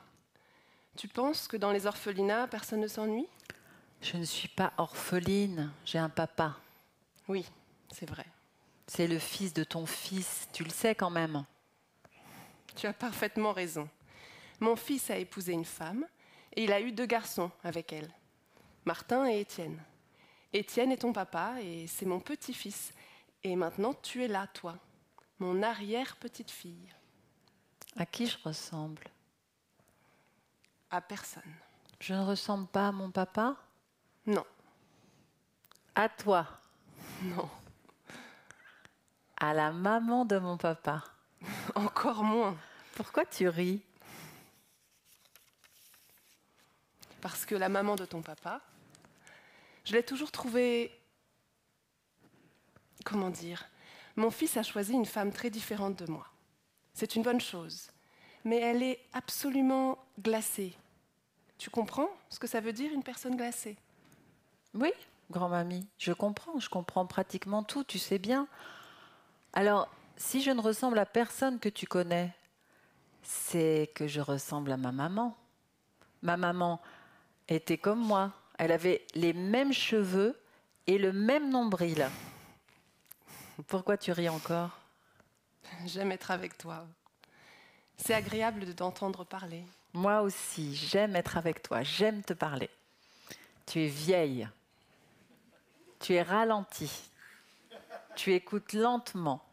Tu penses que dans les orphelinats, personne ne s'ennuie? Je ne suis pas orpheline, j'ai un papa. Oui, c'est vrai. C'est le fils de ton fils, tu le sais quand même. Tu as parfaitement raison. Mon fils a épousé une femme et il a eu deux garçons avec elle, Martin et Étienne. Étienne est ton papa et c'est mon petit-fils. Et maintenant, tu es là, toi, mon arrière-petite-fille. À qui je ressemble? À personne. Je ne ressemble pas à mon papa? Non, À toi non, À la maman de mon papa <laughs> encore moins. Pourquoi tu ris? Parce que la maman de ton papa, je l'ai toujours trouvée... Comment dire Mon fils a choisi une femme très différente de moi. C'est une bonne chose. Mais elle est absolument glacée. Tu comprends ce que ça veut dire une personne glacée? Oui, grand-mamie, je comprends, je comprends pratiquement tout, tu sais bien. Alors, si je ne ressemble à personne que tu connais, c'est que je ressemble à ma maman. Ma maman était comme moi. Elle avait les mêmes cheveux et le même nombril. Pourquoi tu ris encore? J'aime être avec toi. C'est agréable de t'entendre parler. Moi aussi, j'aime être avec toi, j'aime te parler. Tu es vieille. Tu es ralentie. Tu écoutes lentement.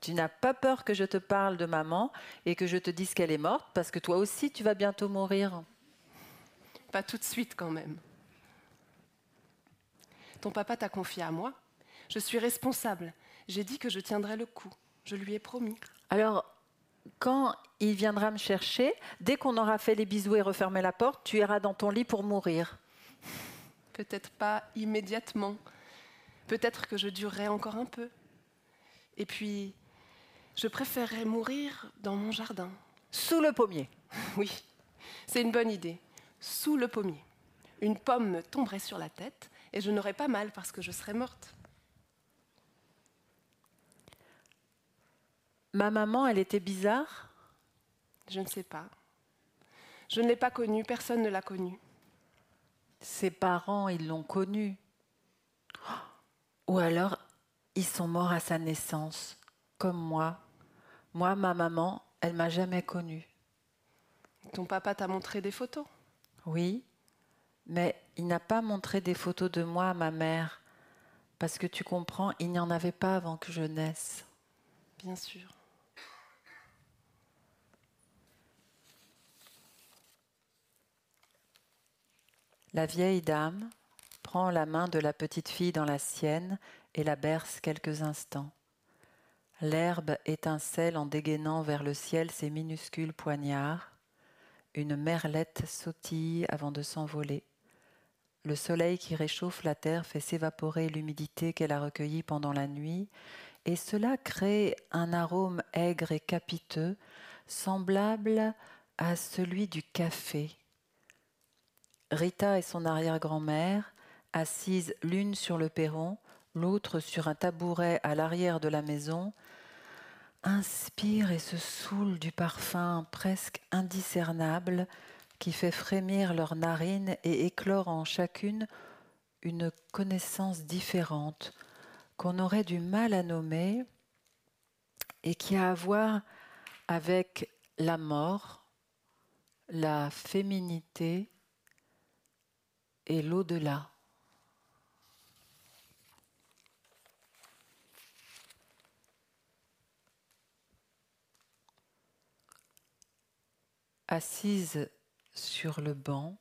Tu n'as pas peur que je te parle de maman et que je te dise qu'elle est morte parce que toi aussi tu vas bientôt mourir. Pas tout de suite quand même. Ton papa t'a confié à moi. Je suis responsable. J'ai dit que je tiendrais le coup. Je lui ai promis. Alors, quand il viendra me chercher, dès qu'on aura fait les bisous et refermé la porte, tu iras dans ton lit pour mourir. Peut-être pas immédiatement. Peut-être que je durerai encore un peu. Et puis, je préférerais mourir dans mon jardin. Sous le pommier. <laughs> Oui, c'est une bonne idée. Sous le pommier. Une pomme me tomberait sur la tête et je n'aurais pas mal parce que je serais morte. Ma maman, elle était bizarre? Je ne sais pas. Je ne l'ai pas connue, personne ne l'a connue. Ses parents, ils l'ont connue. Ou alors, ils sont morts à sa naissance, comme moi. Moi, ma maman, elle m'a jamais connue. Ton papa t'a montré des photos? Oui, mais il n'a pas montré des photos de moi à ma mère. Parce que tu comprends, il n'y en avait pas avant que je naisse. Bien sûr. La vieille dame prend la main de la petite fille dans la sienne et la berce quelques instants. L'herbe étincelle en dégainant vers le ciel ses minuscules poignards. Une merlette sautille avant de s'envoler. Le soleil qui réchauffe la terre fait s'évaporer l'humidité qu'elle a recueillie pendant la nuit, et cela crée un arôme aigre et capiteux, semblable à celui du café. Rita et son arrière-grand-mère, assises l'une sur le perron, l'autre sur un tabouret à l'arrière de la maison, inspirent et se saoulent du parfum presque indiscernable qui fait frémir leurs narines et éclore en chacune une connaissance différente qu'on aurait du mal à nommer et qui a à voir avec la mort, la féminité et l'au-delà. Assise sur le banc,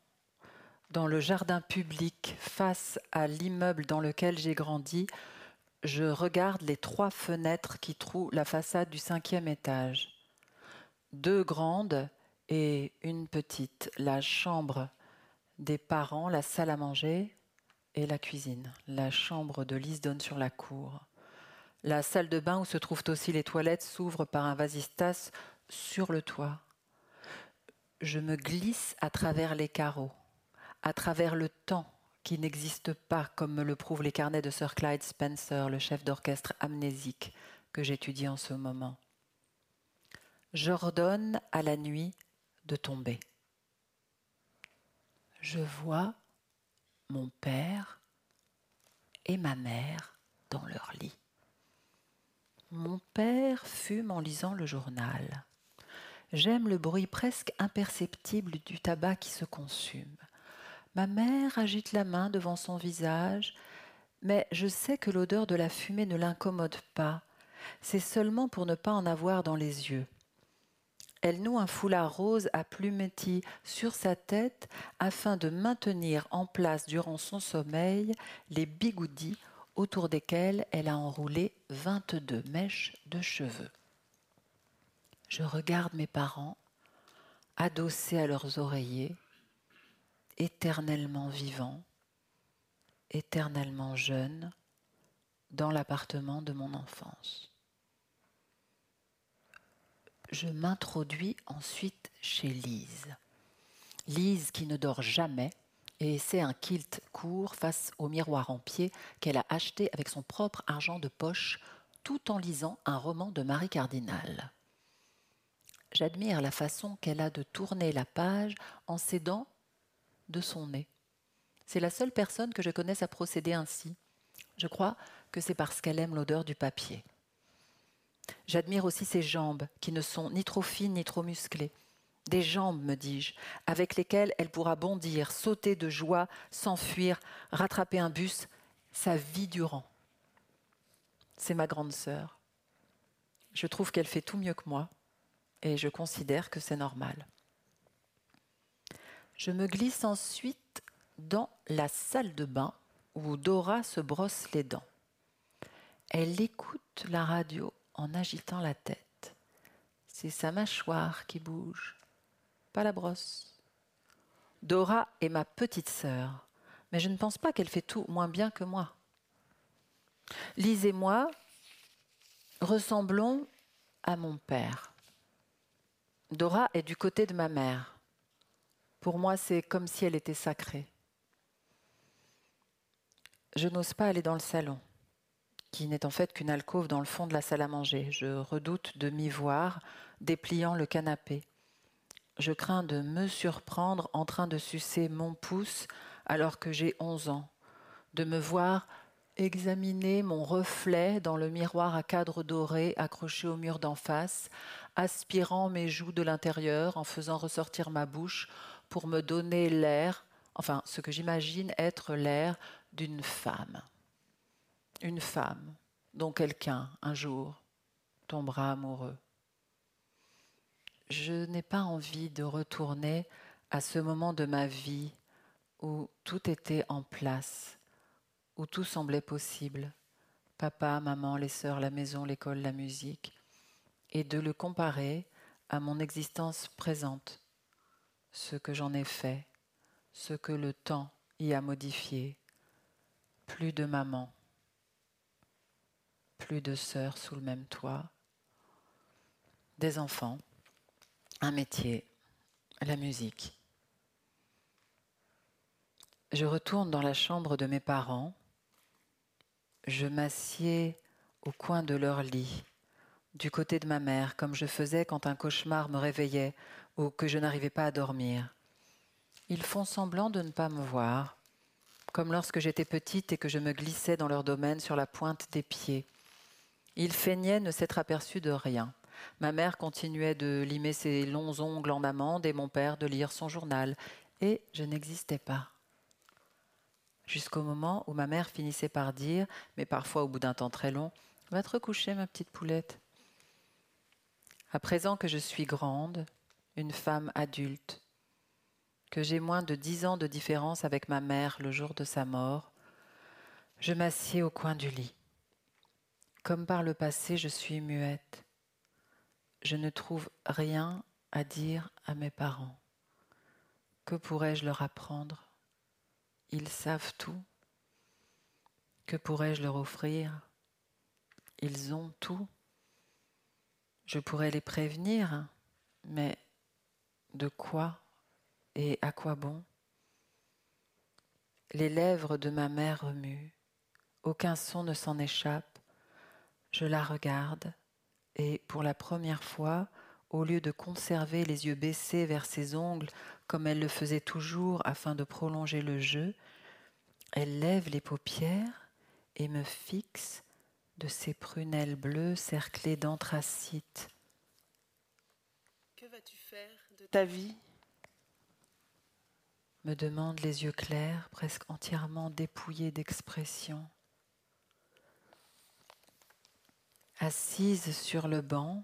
dans le jardin public face à l'immeuble dans lequel j'ai grandi, je regarde les trois fenêtres qui trouent la façade du cinquième étage. Deux grandes et une petite, la chambre des parents, la salle à manger et la cuisine. La chambre de Lise donne sur la cour. La salle de bain où se trouvent aussi les toilettes s'ouvre par un vasistas sur le toit. Je me glisse à travers les carreaux, à travers le temps qui n'existe pas, comme me le prouvent les carnets de Sir Clyde Spencer, le chef d'orchestre amnésique que j'étudie en ce moment. J'ordonne à la nuit de tomber. Je vois mon père et ma mère dans leur lit. Mon père fume en lisant le journal. J'aime le bruit presque imperceptible du tabac qui se consume. Ma mère agite la main devant son visage, mais je sais que l'odeur de la fumée ne l'incommode pas. C'est seulement pour ne pas en avoir dans les yeux. Elle noue un foulard rose à plumetis sur sa tête afin de maintenir en place durant son sommeil les bigoudis autour desquels elle a enroulé 22 mèches de cheveux. Je regarde mes parents adossés à leurs oreillers, éternellement vivants, éternellement jeunes, dans l'appartement de mon enfance je m'introduis ensuite chez Lise. Lise qui ne dort jamais et essaie un kilt court face au miroir en pied qu'elle a acheté avec son propre argent de poche tout en lisant un roman de Marie Cardinal. J'admire la façon qu'elle a de tourner la page en s'aidant de son nez. C'est la seule personne que je connaisse à procéder ainsi. Je crois que c'est parce qu'elle aime l'odeur du papier. J'admire aussi ses jambes, qui ne sont ni trop fines ni trop musclées. Des jambes, me dis-je, avec lesquelles elle pourra bondir, sauter de joie, s'enfuir, rattraper un bus, sa vie durant. C'est ma grande sœur. Je trouve qu'elle fait tout mieux que moi, et je considère que c'est normal. Je me glisse ensuite dans la salle de bain où Dora se brosse les dents. Elle écoute la radio en agitant la tête. C'est sa mâchoire qui bouge, pas la brosse. Dora est ma petite sœur, mais je ne pense pas qu'elle fait tout moins bien que moi. Lise et moi ressemblons à mon père. Dora est du côté de ma mère. Pour moi, c'est comme si elle était sacrée. Je n'ose pas aller dans le salon qui n'est en fait qu'une alcôve dans le fond de la salle à manger. Je redoute de m'y voir dépliant le canapé. Je crains de me surprendre en train de sucer mon pouce alors que j'ai onze ans, de me voir examiner mon reflet dans le miroir à cadre doré accroché au mur d'en face, aspirant mes joues de l'intérieur en faisant ressortir ma bouche pour me donner l'air, enfin ce que j'imagine être l'air d'une femme une femme dont quelqu'un, un jour, tombera amoureux. Je n'ai pas envie de retourner à ce moment de ma vie où tout était en place, où tout semblait possible, papa, maman, les sœurs, la maison, l'école, la musique, et de le comparer à mon existence présente, ce que j'en ai fait, ce que le temps y a modifié, plus de maman, plus de sœurs sous le même toit, des enfants, un métier, la musique. Je retourne dans la chambre de mes parents, je m'assieds au coin de leur lit, du côté de ma mère, comme je faisais quand un cauchemar me réveillait ou que je n'arrivais pas à dormir. Ils font semblant de ne pas me voir, comme lorsque j'étais petite et que je me glissais dans leur domaine sur la pointe des pieds. Il feignait ne s'être aperçu de rien. Ma mère continuait de limer ses longs ongles en amande et mon père de lire son journal. Et je n'existais pas. Jusqu'au moment où ma mère finissait par dire, mais parfois au bout d'un temps très long, Va te recoucher, ma petite poulette. À présent que je suis grande, une femme adulte, que j'ai moins de dix ans de différence avec ma mère le jour de sa mort, je m'assieds au coin du lit. Comme par le passé, je suis muette. Je ne trouve rien à dire à mes parents. Que pourrais-je leur apprendre? Ils savent tout. Que pourrais-je leur offrir? Ils ont tout. Je pourrais les prévenir, mais de quoi et à quoi bon? Les lèvres de ma mère remuent, aucun son ne s'en échappe, je la regarde et pour la première fois, au lieu de conserver les yeux baissés vers ses ongles comme elle le faisait toujours afin de prolonger le jeu, elle lève les paupières et me fixe de ses prunelles bleues cerclées d'anthracite. Que vas-tu faire de ta vie me demandent les yeux clairs, presque entièrement dépouillés d'expression. Assise sur le banc,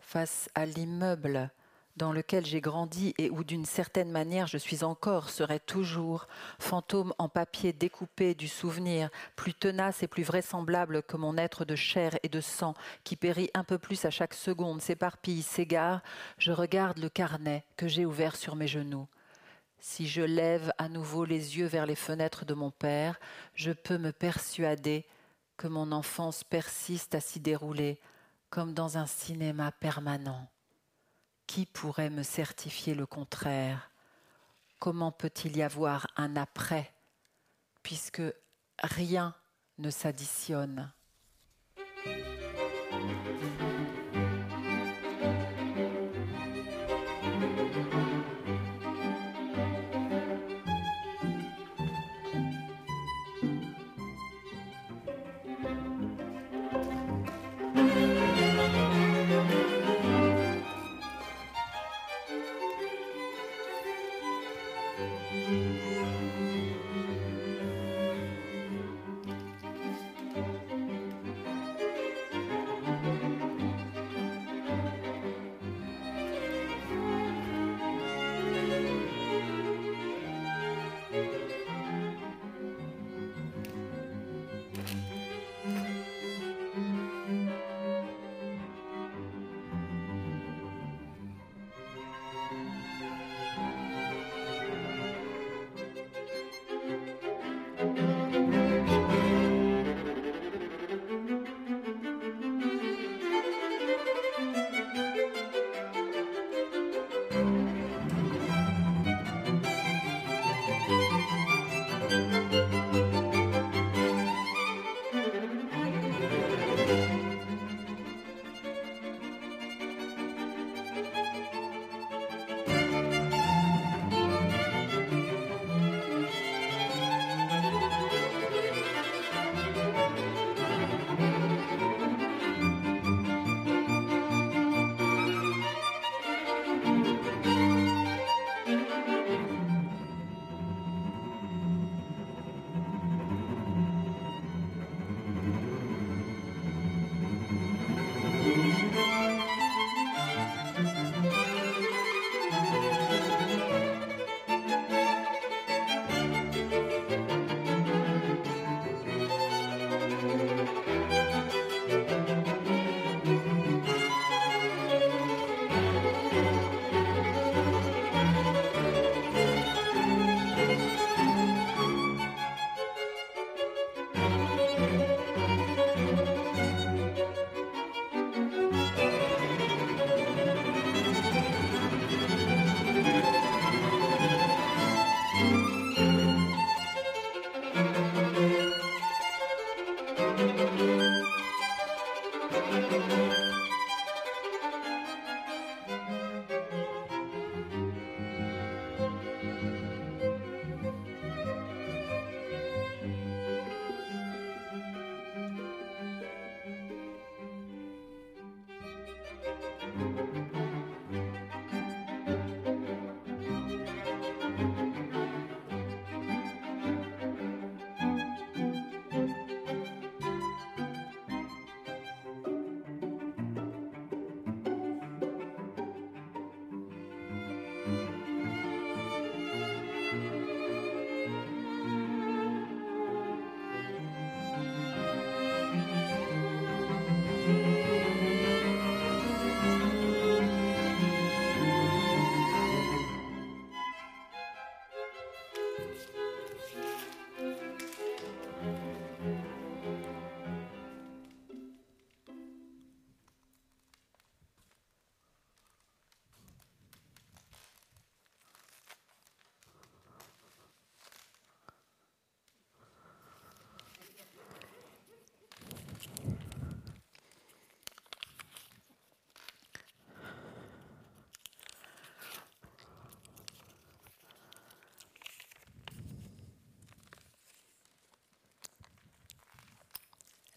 face à l'immeuble dans lequel j'ai grandi et où d'une certaine manière je suis encore, serait toujours, fantôme en papier découpé du souvenir, plus tenace et plus vraisemblable que mon être de chair et de sang, qui périt un peu plus à chaque seconde, s'éparpille, s'égare, je regarde le carnet que j'ai ouvert sur mes genoux. Si je lève à nouveau les yeux vers les fenêtres de mon père, je peux me persuader que mon enfance persiste à s'y dérouler comme dans un cinéma permanent. Qui pourrait me certifier le contraire? Comment peut-il y avoir un après puisque rien ne s'additionne?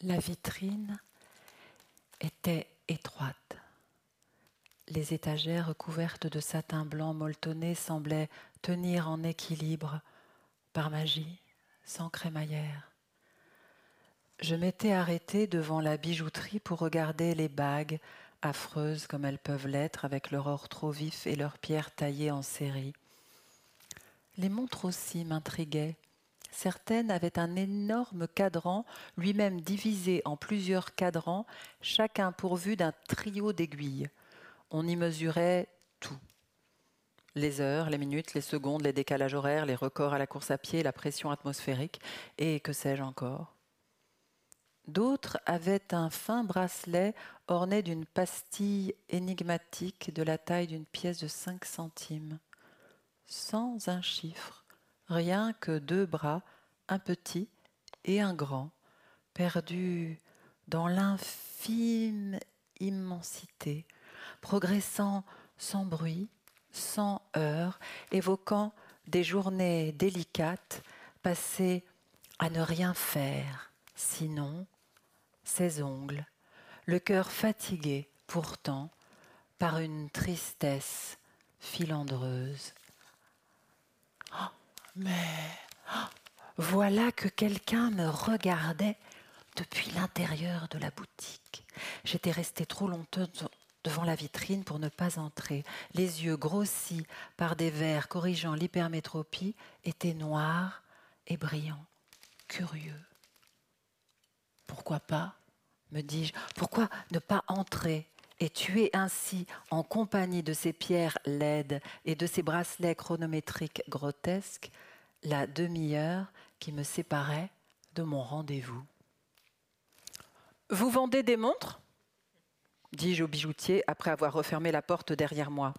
La vitrine était étroite. Les étagères recouvertes de satin blanc molletonné semblaient tenir en équilibre par magie, sans crémaillère. Je m'étais arrêtée devant la bijouterie pour regarder les bagues, affreuses comme elles peuvent l'être avec leur or trop vif et leurs pierres taillées en série. Les montres aussi m'intriguaient. Certaines avaient un énorme cadran, lui-même divisé en plusieurs cadrans, chacun pourvu d'un trio d'aiguilles. On y mesurait tout. Les heures, les minutes, les secondes, les décalages horaires, les records à la course à pied, la pression atmosphérique, et que sais-je encore. D'autres avaient un fin bracelet orné d'une pastille énigmatique de la taille d'une pièce de 5 centimes, sans un chiffre, rien que deux bras, un petit et un grand, perdus dans l'infime immensité, progressant sans bruit, sans heurts, évoquant des journées délicates passées à ne rien faire, sinon ses ongles, le cœur fatigué pourtant par une tristesse filandreuse. Oh, mais oh, voilà que quelqu'un me regardait depuis l'intérieur de la boutique. J'étais restée trop longtemps devant la vitrine pour ne pas entrer. Les yeux grossis par des verres corrigeant l'hypermétropie étaient noirs et brillants, curieux. Pourquoi pas me dis-je, pourquoi ne pas entrer et tuer ainsi, en compagnie de ces pierres laides et de ces bracelets chronométriques grotesques, la demi-heure qui me séparait de mon rendez-vous Vous vendez des montres? dis-je au bijoutier après avoir refermé la porte derrière moi.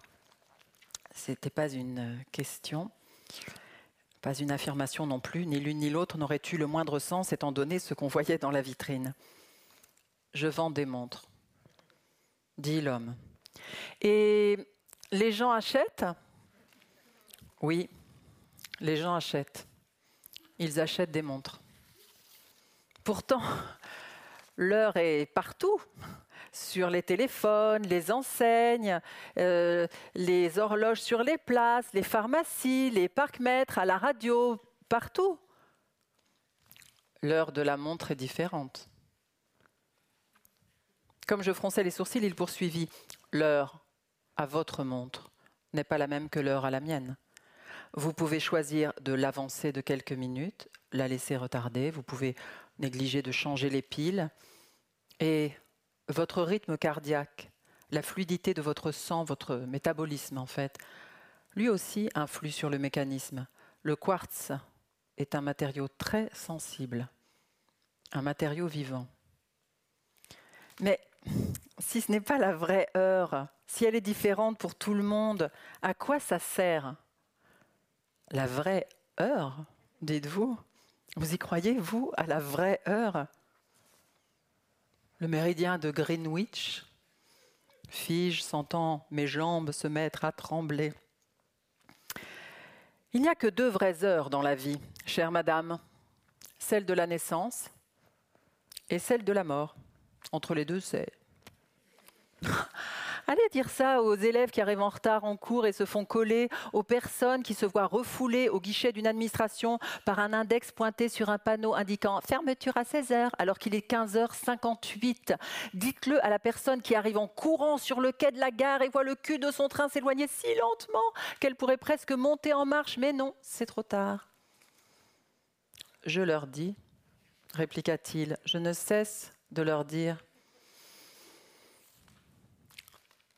Ce n'était pas une question, pas une affirmation non plus, ni l'une ni l'autre n'aurait eu le moindre sens étant donné ce qu'on voyait dans la vitrine. Je vends des montres, dit l'homme. Et les gens achètent? Oui, les gens achètent. Ils achètent des montres. Pourtant, l'heure est partout sur les téléphones, les enseignes, euh, les horloges sur les places, les pharmacies, les parcs-mètres, à la radio, partout. L'heure de la montre est différente. Comme je fronçais les sourcils, il poursuivit. L'heure à votre montre n'est pas la même que l'heure à la mienne. Vous pouvez choisir de l'avancer de quelques minutes, la laisser retarder, vous pouvez négliger de changer les piles, et votre rythme cardiaque, la fluidité de votre sang, votre métabolisme en fait, lui aussi influe sur le mécanisme. Le quartz est un matériau très sensible, un matériau vivant. Mais si ce n'est pas la vraie heure, si elle est différente pour tout le monde, à quoi ça sert La vraie heure, dites-vous Vous y croyez, vous, à la vraie heure? Le méridien de Greenwich. Fige, sentant mes jambes se mettre à trembler. Il n'y a que deux vraies heures dans la vie, chère madame, celle de la naissance et celle de la mort. Entre les deux, c'est <laughs> Allez dire ça aux élèves qui arrivent en retard en cours et se font coller, aux personnes qui se voient refoulées au guichet d'une administration par un index pointé sur un panneau indiquant fermeture à 16 h alors qu'il est 15h58. Dites-le à la personne qui arrive en courant sur le quai de la gare et voit le cul de son train s'éloigner si lentement qu'elle pourrait presque monter en marche, mais non, c'est trop tard. Je leur dis, répliqua-t-il, je ne cesse de leur dire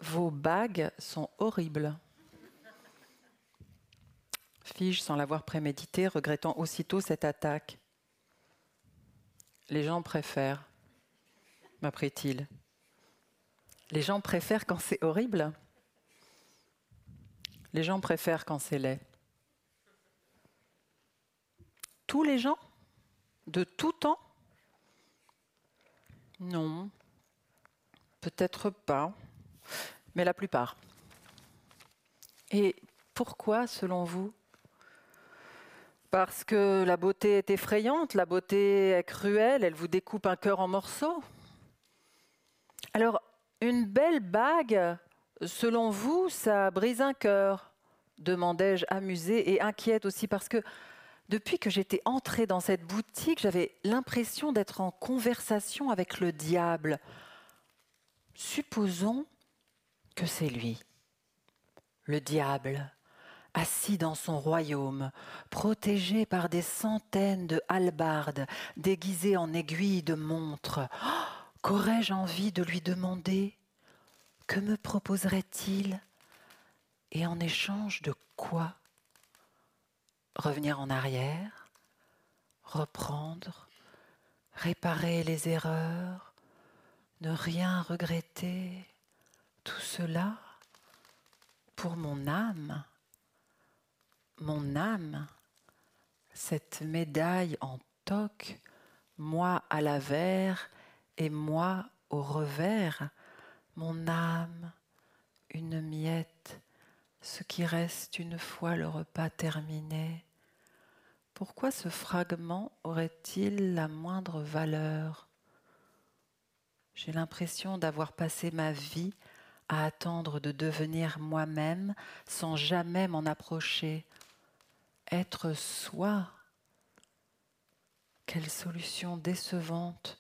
Vos bagues sont horribles. Fige sans l'avoir prémédité, regrettant aussitôt cette attaque. Les gens préfèrent, m'apprit-il. Les gens préfèrent quand c'est horrible. Les gens préfèrent quand c'est laid. Tous les gens De tout temps? Non, peut-être pas mais la plupart. Et pourquoi, selon vous? Parce que la beauté est effrayante, la beauté est cruelle, elle vous découpe un cœur en morceaux. Alors, une belle bague, selon vous, ça brise un cœur demandai-je amusée et inquiète aussi parce que depuis que j'étais entrée dans cette boutique, j'avais l'impression d'être en conversation avec le diable. Supposons que c'est lui, le diable, assis dans son royaume, protégé par des centaines de halbardes déguisées en aiguilles de montre. Oh, qu'aurais-je envie de lui demander? Que me proposerait-il? Et en échange de quoi? Revenir en arrière Reprendre Réparer les erreurs Ne rien regretter? Tout cela pour mon âme. Mon âme, cette médaille en toque, moi à l'avers et moi au revers, mon âme, une miette, ce qui reste une fois le repas terminé. Pourquoi ce fragment aurait-il la moindre valeur? J'ai l'impression d'avoir passé ma vie à attendre de devenir moi-même sans jamais m'en approcher, être soi. Quelle solution décevante.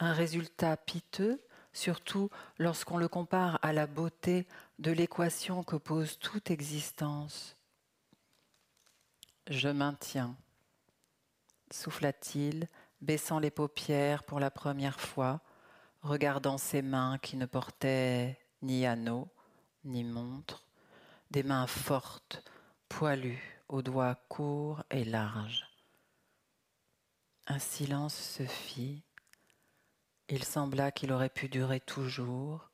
Un résultat piteux, surtout lorsqu'on le compare à la beauté de l'équation que pose toute existence. Je maintiens, souffla-t-il, baissant les paupières pour la première fois, regardant ses mains qui ne portaient ni anneaux, ni montre, des mains fortes, poilues, aux doigts courts et larges. Un silence se fit. Il sembla qu'il aurait pu durer toujours,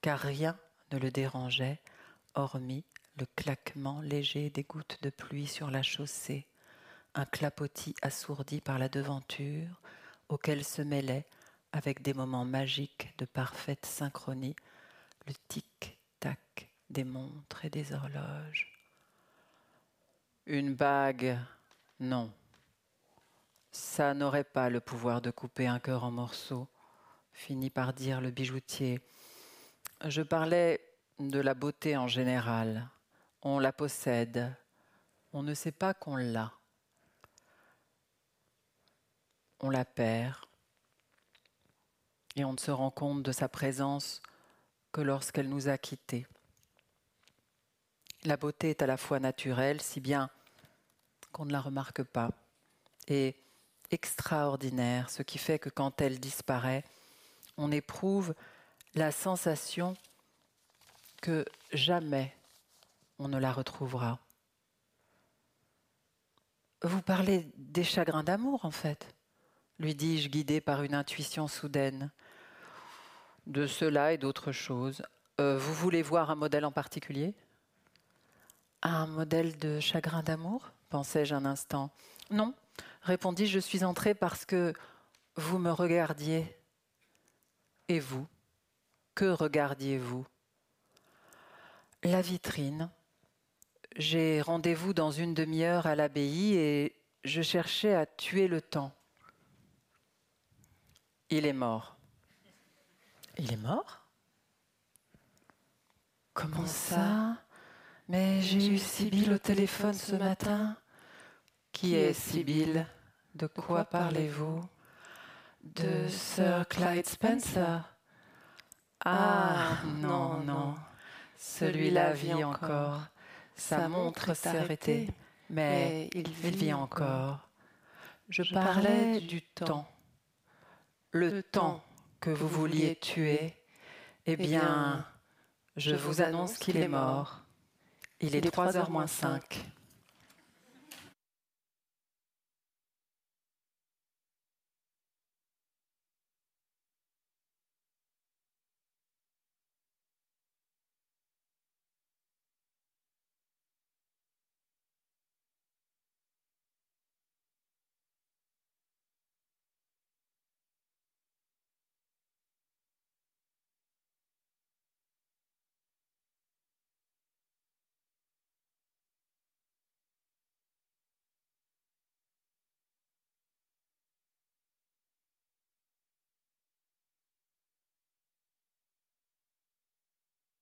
car rien ne le dérangeait, hormis le claquement léger des gouttes de pluie sur la chaussée, un clapotis assourdi par la devanture, auquel se mêlait, avec des moments magiques de parfaite synchronie, le tic-tac des montres et des horloges. Une bague, non. Ça n'aurait pas le pouvoir de couper un cœur en morceaux, finit par dire le bijoutier. Je parlais de la beauté en général. On la possède. On ne sait pas qu'on l'a. On la perd. Et on ne se rend compte de sa présence que lorsqu'elle nous a quittés. La beauté est à la fois naturelle, si bien qu'on ne la remarque pas, et extraordinaire, ce qui fait que quand elle disparaît, on éprouve la sensation que jamais on ne la retrouvera. Vous parlez des chagrins d'amour, en fait, lui dis-je, guidé par une intuition soudaine. De cela et d'autres choses. Euh, vous voulez voir un modèle en particulier? Un modèle de chagrin d'amour pensai-je un instant. Non, répondis je suis entrée parce que vous me regardiez. Et vous? Que regardiez-vous? La vitrine. J'ai rendez-vous dans une demi-heure à l'abbaye et je cherchais à tuer le temps. Il est mort. Il est mort. Comment ça mais j'ai eu Sibylle au téléphone ce matin. Qui est Sibylle? De quoi parlez-vous? De Sir Clyde Spencer. Ah non, non, celui-là vit encore. Sa montre s'est arrêtée, mais il vit encore. Je parlais du temps. Le temps que vous vouliez tuer. Eh bien, je vous annonce qu'il est mort. Il est 3 h moins 5.